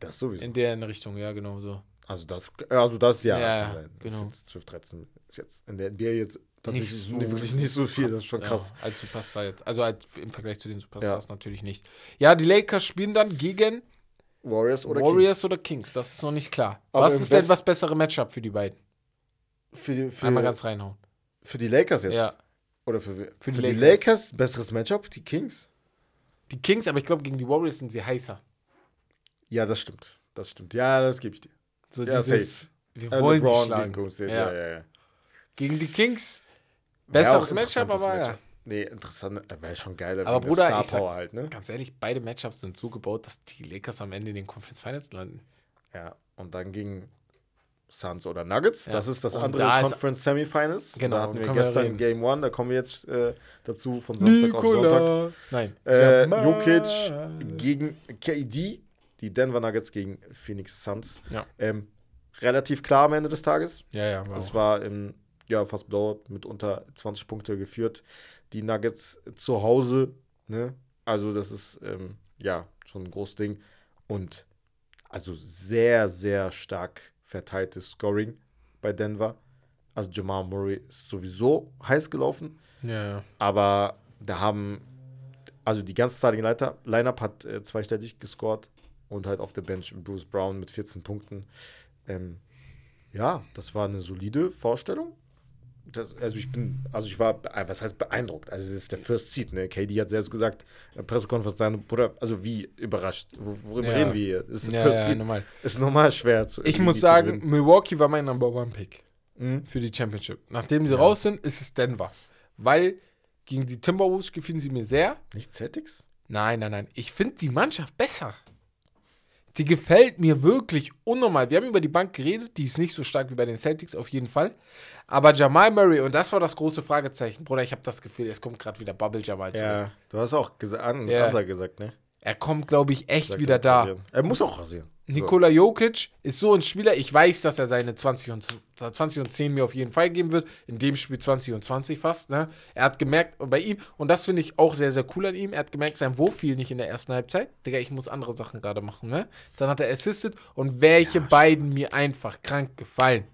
Das sowieso. In der Richtung, ja, genau so. Also das, also das ja. Ja, kann sein. Das genau. ist jetzt 12, 13 ist jetzt in der NBA jetzt tatsächlich Nicht so wirklich nicht so viel. Das ist schon krass. Ja, als Superstar jetzt. Also als im Vergleich zu den Superstars natürlich nicht. Ja, die Lakers spielen dann gegen Warriors oder Warriors Kings? oder Kings. Das ist noch nicht klar. Aber Was ist denn West- das bessere Matchup für die beiden? Für, die- für, Einmal ganz reinhauen. für die Lakers jetzt? Ja. Oder für, Für für, die die, Lakers. Lakers. besseres Matchup? Die Kings? Die Kings, aber ich glaube, gegen die Warriors sind sie heißer. Ja, das stimmt. Das stimmt. Ja, das gebe ich dir. So Ja, dieses, wir Äh, wollen LeBron die schlagen. Ja. Ja, ja, ja. Gegen die Kings, besseres Matchup, aber ja. Matchup. Nee, interessant. Wäre schon geiler. Aber Bruder, Star ich sag- halt, ne? Ganz ehrlich, beide Matchups sind so gebaut, dass die Lakers am Ende in den Conference Finals landen. Ja. Und dann gegen Suns oder Nuggets. Ja. Das ist das Und andere da Conference Semifinals. Genau, Da hatten wir wir gestern reden. Game One. Da kommen wir jetzt äh, dazu von Samstag auf Sonntag. Nein. Äh. Jokic gegen KD. Die Denver Nuggets gegen Phoenix Suns. Ja. Ähm, relativ klar am Ende des Tages. Ja, ja, war Es war im, ja, fast Blowout mit unter 20 Punkte geführt. Die Nuggets zu Hause, ne? Also, das ist, ähm, ja, schon ein großes Ding. Und also sehr, sehr stark verteiltes Scoring bei Denver. Also, Jamal Murray ist sowieso heiß gelaufen. Ja. Aber da haben, also die ganze Starting Leiter- Lineup hat äh, zweistellig gescored und halt auf der Bench Bruce Brown mit 14 Punkten. Ähm, ja, das war eine solide Vorstellung. Das, also ich bin, also ich war, äh, was heißt beeindruckt? Also es ist der First Seed, ne? KD hat selbst gesagt, der Pressekonferenz, sein Bruder, also wie überrascht? Wo, worüber Ja. reden wir hier? Es ist Ja, First ja, Seed. normal. Ist normal schwer zu Ich muss sagen. Milwaukee war mein Number One Pick Mhm. für die Championship. Nachdem sie raus sind, ist es Denver. Weil gegen die Timberwolves gefielen sie mir sehr. Nicht Celtics? Nein, nein, nein. Ich finde die Mannschaft besser. Die gefällt mir wirklich unnormal. Wir haben über die Bank geredet, die ist nicht so stark wie bei den Celtics, auf jeden Fall. Aber Jamal Murray, und das war das große Fragezeichen, Bruder, ich habe das Gefühl, es kommt gerade wieder Bubble Jamal zurück. Ja, du hast auch gesa an, Ja. Gesagt, ne? Er kommt, glaube ich, echt wieder er, da. rasieren. Er muss auch rasieren. Nikola Jokic ist so ein Spieler, ich weiß, dass er seine 20 und, 20 und 10 mir auf jeden Fall geben wird. In dem Spiel 20 und 20 fast. Ne? Er hat gemerkt, bei ihm, und das finde ich auch sehr, sehr cool an ihm, er hat gemerkt, sein Wurf fiel nicht in der ersten Halbzeit. Digga, ich muss andere Sachen gerade machen. Ne? Dann hat er assisted und welche beiden mir einfach krank gefallen.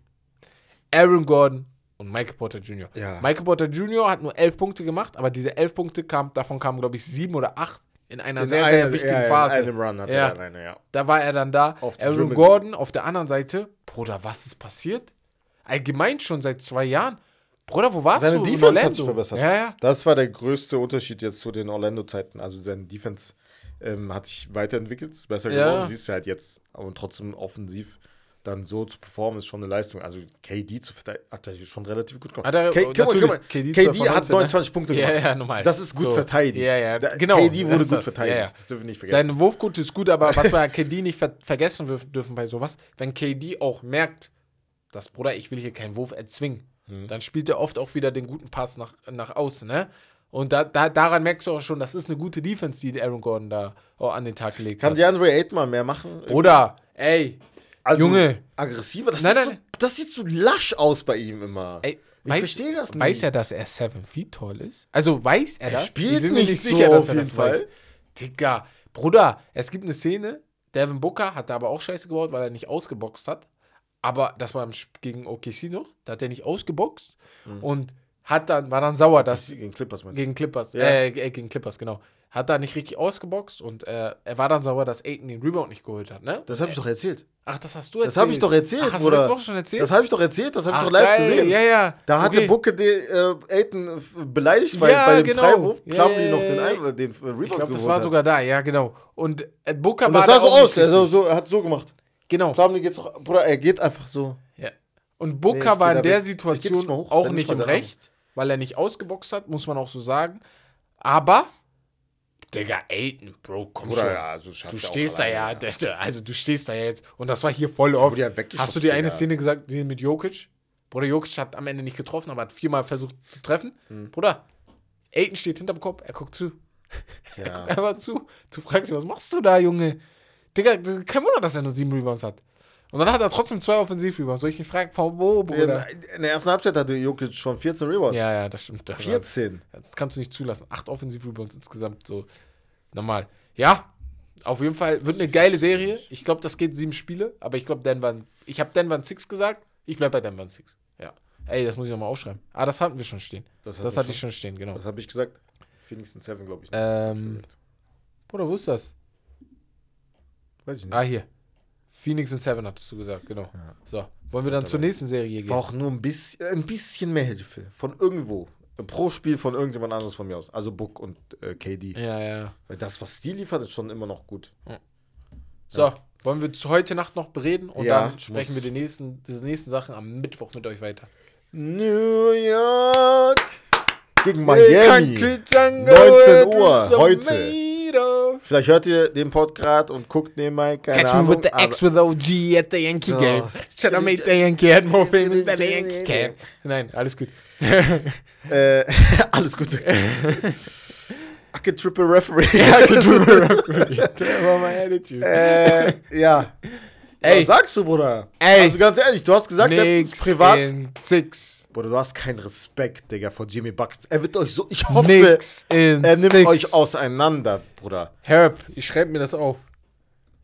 Aaron Gordon und Michael Porter Jr. Ja. Michael Porter Jr. hat nur 11 Punkte gemacht, aber diese 11 Punkte, kam, davon kamen, glaube ich, 7 oder 8 in einer In sehr, einer- sehr wichtigen ja, Phase. In einem Run hat Ja. er alleine, ja. Da war er dann da. Auf Aaron Dribble. Gordon auf der anderen Seite. Bruder, was ist passiert? Allgemein schon seit zwei Jahren. Bruder, wo warst Seine du? in Defense hat sich verbessert. Ja, ja. Das war der größte Unterschied jetzt zu den Orlando-Zeiten. Also seine Defense ähm, hat sich weiterentwickelt, ist besser Ja. geworden. Siehst du halt jetzt. Und trotzdem offensiv dann so zu performen, ist schon eine Leistung. Also KD zu verteidigen, hat er schon relativ gut gemacht. Hat er- K- mal, natürlich, mal, KD KD, 12 von hat 19, ne? 29 Punkte Ja, gemacht. ja, normal. Das ist gut So. verteidigt. Ja, ja, genau, KD wurde gut das. verteidigt. Ja, ja. Das dürfen wir nicht vergessen. Sein Wurfgut ist gut, aber was wir KD nicht ver vergessen dürfen, bei sowas, wenn KD auch merkt, dass, Bruder, ich will hier keinen Wurf erzwingen, Hm. dann spielt er oft auch wieder den guten Pass nach, nach außen, ne? Und da, da, daran merkst du auch schon, das ist eine gute Defense, die Aaron Gordon da auch an den Tag gelegt Kann hat. DeAndre Ayton mal mehr machen? Bruder, ey, Also, Junge. Aggressiver? Das, Nein, nein, so, das sieht so lasch aus bei ihm immer. ey ich verstehe das nicht. Weiß er, dass er 7 Feet tall ist? Also weiß er, Er das? spielt ich bin mir nicht nicht so sicher, dass auf er das weiß. Fall. Digga, Bruder, es gibt eine Szene, Devin Booker hat da aber auch scheiße gebaut, weil er nicht ausgeboxt hat. Aber das war gegen OKC noch, da hat er nicht ausgeboxt und hat dann, war dann sauer, dass Gegen Clippers meinst du? gegen Clippers, Ja. äh, äh, gegen Clippers, genau. Hat da nicht richtig ausgeboxt und äh, er war dann sauer, dass Aiden den Rebound nicht geholt hat, ne? Das habe ich doch erzählt. Ach, das hast du erzählt. Das habe ich doch erzählt, Ach, hast Bruder. du letzte Woche schon erzählt? Das habe ich doch erzählt, das habe ich Ach, doch live geil, gesehen. Ja, ja. Da hatte Okay. Bucke den äh, Aiden beleidigt, weil Ja, bei dem genau. Freiwurf Plumlee ja, noch den. Ein- den äh, Rebound Ich glaube, das war hat. sogar da, ja, genau. Und äh, Booker Und war das sah da so auch aus, richtig. so, er hat so gemacht. Genau. Plumlee geht doch, Bruder, er geht einfach so. Ja. Und Nee, Booker ich war in der Situation hoch, auch nicht im Recht, weil er nicht ausgeboxt hat, muss man auch so sagen. Aber, Digga, Aiden, Bro, komm schon. also Du stehst da ja, der- also du stehst da ja jetzt. Und das war hier voll oft. Ja Hast du die eine. Szene gesagt, die mit Jokic? Bruder, Jokic hat am Ende nicht getroffen, aber hat viermal versucht zu treffen. Hm. Bruder, Aiden steht hinterm Kopf, er guckt zu. Er guckt einfach zu. Du fragst dich, was machst du da, Junge? Digga, kein Wunder, dass er nur sieben Rebounds hat. Und dann hat er trotzdem zwei Offensiv-Rebounds. Soll ich mich fragen, wo, Bruder? In, der ersten Halbzeit hatte Jokic schon 14 Rebounds. Ja, ja, das stimmt. Das war- 14. Das kannst du nicht zulassen. Acht Offensiv-Rebounds insgesamt, so normal. Ja, auf jeden Fall wird eine geile Serie. Ich glaube, das geht sieben Spiele, aber ich glaube, Denver. Ich habe Denver in Six gesagt. Ich bleibe bei Denver in Six. Ja. Ey, das muss ich nochmal aufschreiben. Ah, das hatten wir schon stehen. Das Das, hatte ich schon stehen, genau. Was habe ich gesagt? Phoenix in 7, glaube ich. Ähm, Bruder, wo ist das? Weiß ich nicht. Ah, hier. Phoenix in Seven hattest du gesagt, genau. So, wollen wir dann zur nächsten Serie gehen? Braucht nur ein bisschen, ein bisschen mehr Hilfe. Von irgendwo. Pro Spiel von irgendjemand anderes von mir aus. Also Book und äh, KD. Ja, ja. Weil das, was die liefert, ist schon immer noch gut. So, wollen wir heute Nacht noch bereden und Ja, dann sprechen wir die nächsten, diese nächsten Sachen am Mittwoch mit euch weiter. New York gegen Miami. 19 Uhr heute. Vielleicht hört ihr den Pod gerade und guckt nebenbei, keine Catch me Ahnung. with the X with OG at the Yankee So. game. Should I make the Yankee head more famous than the Yankee can? Nein, alles gut. äh, alles Gute. Ake Triple Referee. Ja, That war my attitude. äh, ja. Ey. Was sagst du, Bruder? Ey. Also ganz ehrlich, du hast gesagt, letztens Nix privat. in six. Bruder, du hast keinen Respekt, Digga, vor Jimmy Buckets. Er wird euch so, ich hoffe, Nix in er nimmt six. euch auseinander, Bruder. Herb, ich schreibe mir das auf.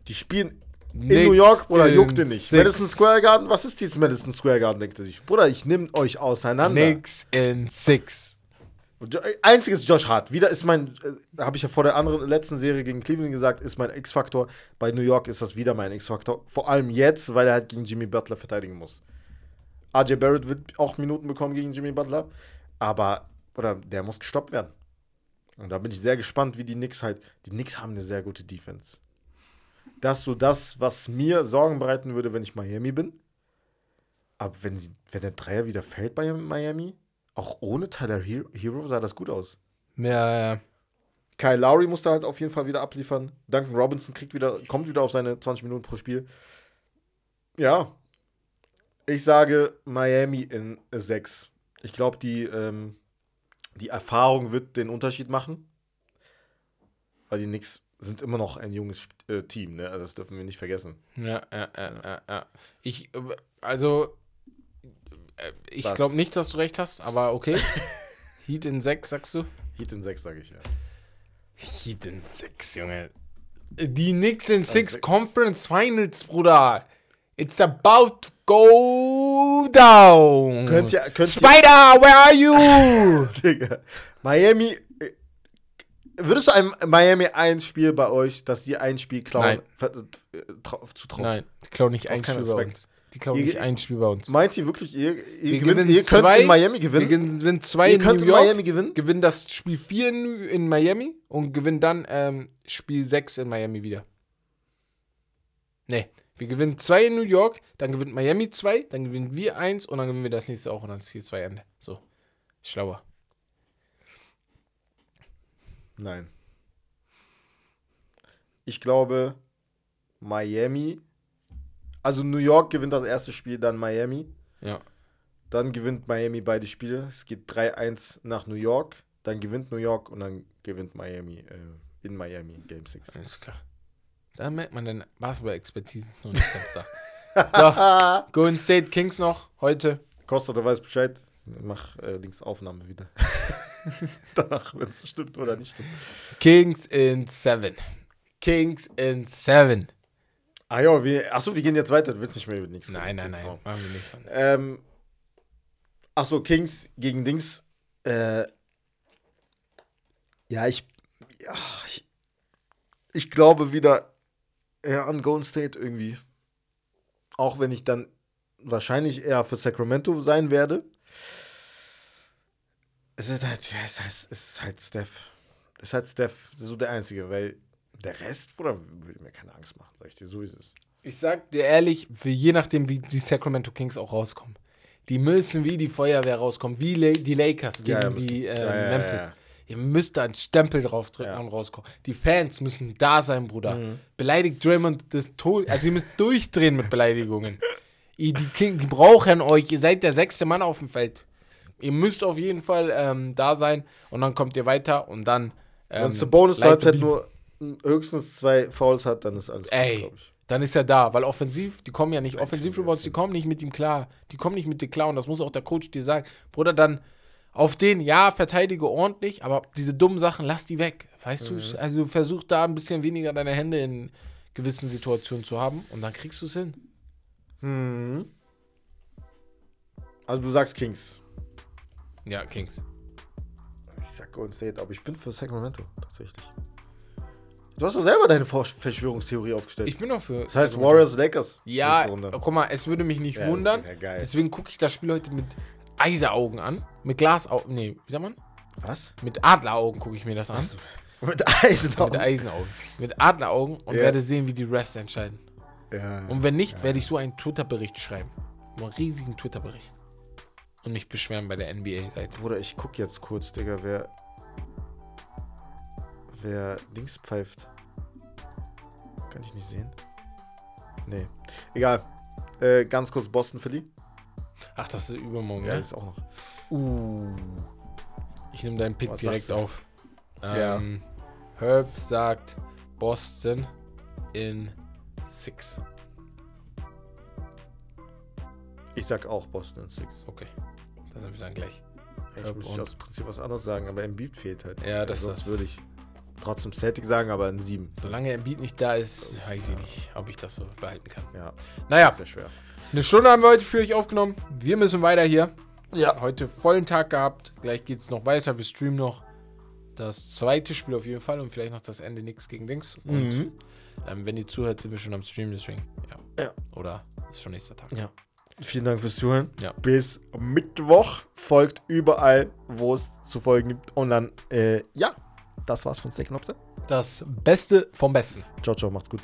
Die spielen in Nix New York, Bruder, in juckt ihr nicht. six. Madison Square Garden, was ist dieses Madison Square Garden, denkt er sich. Bruder, ich nehme euch auseinander. Nix in six. Äh, Einziges Josh Hart. Wieder ist mein, äh, habe ich ja vor der anderen letzten Serie gegen Cleveland gesagt, ist mein X-Faktor. Bei New York ist das wieder mein X-Faktor. Vor allem jetzt, weil er halt gegen Jimmy Butler verteidigen muss. RJ Barrett wird auch Minuten bekommen gegen Jimmy Butler. Aber, oder der muss gestoppt werden. Und da bin ich sehr gespannt, wie die Knicks halt. Die Knicks haben eine sehr gute Defense. Das ist so das, was mir Sorgen bereiten würde, wenn ich Miami bin. Aber wenn, sie, wenn der Dreier wieder fällt bei Miami, auch ohne Tyler Hero, sah das gut aus. Ja, ja. Kyle Lowry musste halt auf jeden Fall wieder abliefern. Duncan Robinson kriegt wieder, kommt wieder auf seine 20 Minuten pro Spiel. Ja. Ich sage Miami in 6. Ich glaube, die, ähm, die Erfahrung wird den Unterschied machen. Weil die Knicks sind immer noch ein junges äh, Team, ne? Also das dürfen wir nicht vergessen. Ja, ja, ja, ja, ja. Ich, äh, also, ich Was? glaube nicht, dass du recht hast, aber okay. Heat in 6, sagst du? Heat in 6, sage ich ja. Heat in 6, Junge. Die Knicks in 6 sech- Conference Finals, Bruder. It's about to go down. Könnt ihr, könnt ihr, Spider, where are you? Digga. Miami. äh, Würdest du einem Miami ein Spiel bei euch, dass die ein Spiel klauen, Nein. äh, trau- zutrauen? Nein, die klauen nicht ein Spiel bei uns. Die Ihr- nicht ein Spiel bei uns. Meint ihr wirklich, ihr, ihr, Wir gewinnt, gewinnen ihr könnt zwei- in Miami Wir gewinnen? gewinnen zwei Ihr in könnt New in York, Miami gewinnen? gewinnen das Spiel 4 in, in Miami und gewinnen dann ähm, Spiel 6 in Miami wieder. Nee, wir gewinnen 2 in New York, dann gewinnt Miami 2, dann gewinnen wir 1 und dann gewinnen wir das nächste auch und dann ist 4-2 Ende. So, schlauer. Nein. Ich glaube, Miami. Also New York gewinnt das erste Spiel, dann Miami. Ja. Dann gewinnt Miami beide Spiele. Es geht 3-1 nach New York. Dann gewinnt New York und dann gewinnt Miami äh, in Miami Game 6. Alles klar. Da merkt man, deine Basketball-Expertise noch nicht ganz da. So, Golden State Kings noch heute. Costa, du weißt Bescheid. Mach äh, Dings Aufnahme wieder. Danach, wenn es stimmt oder nicht stimmt. Kings in 7. Kings in 7. Ah ja, wir, achso, wir gehen jetzt weiter. Du willst nicht mehr über nichts Nein, reden. nein, nein. wow. Machen wir nicht. Ähm, achso, Kings gegen Dings. Äh, ja, ich. Ja, ich, ich glaube wieder eher an Golden State irgendwie. Auch wenn ich dann wahrscheinlich eher für Sacramento sein werde. Es ist halt, ja, es ist halt, Steph. Es ist halt Steph, das ist so der Einzige, weil der Rest, Bruder, würde mir keine Angst machen, sag ich dir, so ist es. Ich sag dir ehrlich, für je nachdem, wie die Sacramento Kings auch rauskommen. Die müssen wie die Feuerwehr rauskommen, wie La die Lakers gegen Ja, ja, die äh, Ja, Memphis. Ihr müsst da einen Stempel drauf drücken und rauskommen. Die Fans müssen da sein, Bruder. Mhm. Beleidigt Draymond des Todes. Also ihr müsst durchdrehen mit Beleidigungen. ihr, die King, die brauchen euch. Ihr seid der sechste Mann auf dem Feld. Ihr müsst auf jeden Fall ähm, da sein und dann kommt ihr weiter und dann. Ähm, Wenn es eine bonus Light the halbzeit beam. nur höchstens zwei Fouls hat, dann ist alles Ey, glaub ich. dann ist er da, weil offensiv, die kommen ja nicht, offensiv schon Rebounds, die kommen nicht mit ihm klar. Die kommen nicht mit dir klar und das muss auch der Coach dir sagen. Bruder, dann auf den, ja, verteidige ordentlich, aber diese dummen Sachen, lass die weg. Weißt Mhm. du, also versuch da ein bisschen weniger deine Hände in gewissen Situationen zu haben und dann kriegst du es hin. Mhm. Also du sagst Kings. Ja, Kings. Ich sag Golden State, aber ich bin für Sacramento tatsächlich. Du hast doch selber deine Verschwörungstheorie aufgestellt. Ich bin auch für. das heißt Warriors, Lakers. Ja, guck mal, es würde mich nicht Ja, wundern. wär geil. Deswegen gucke ich das Spiel heute mit Eiseraugen an. Mit Glasaugen. Nee, wie sagt man? Was? Mit Adleraugen gucke ich mir das an. Was? Mit Eisen Mit Eisenaugen. Mit Adleraugen und Ja. werde sehen, wie die Refs entscheiden. Ja. Und wenn nicht, werde ich so einen Twitter-Bericht schreiben. So einen riesigen Twitter-Bericht. Und mich beschweren bei der NBA-Seite. Bruder, ich guck jetzt kurz, Digga, wer. Wer Dings pfeift. Kann ich nicht sehen. Nee. Egal. Äh, ganz kurz Boston Philly. Ach, das ist übermorgen, Ja, ja? das ist auch noch. Uh. Ich nehme deinen Pick Was direkt auf. Ja. Ähm, Herb sagt Boston in Six. Ich sag auch Boston in Six. Okay. Das sind wir dann gleich. Ich Herb muss aus Prinzip was anderes sagen, aber Embiid fehlt halt. Ja, das- Sonst das- würde ich trotzdem Celtic sagen, aber in sieben. Solange Embiid nicht da ist, weiß ich nicht, ob ich das so behalten kann. Ja, Naja, sehr schwer. eine Stunde haben wir heute für euch aufgenommen. Wir müssen weiter hier. Ja. Heute vollen Tag gehabt. Gleich geht es noch weiter. Wir streamen noch das zweite Spiel auf jeden Fall und vielleicht noch das Ende nix gegen Dings. Und Mhm. ähm, wenn ihr zuhört, sind wir schon am Stream, deswegen, ja. Ja. Oder ist schon nächster Tag. Ja. Vielen Dank fürs Zuhören. Ja. Bis Mittwoch. Folgt überall, wo es zu folgen gibt. Und dann, äh, ja, das war's von Steak Lobster. Das Beste vom Besten. Ciao, ciao, macht's gut.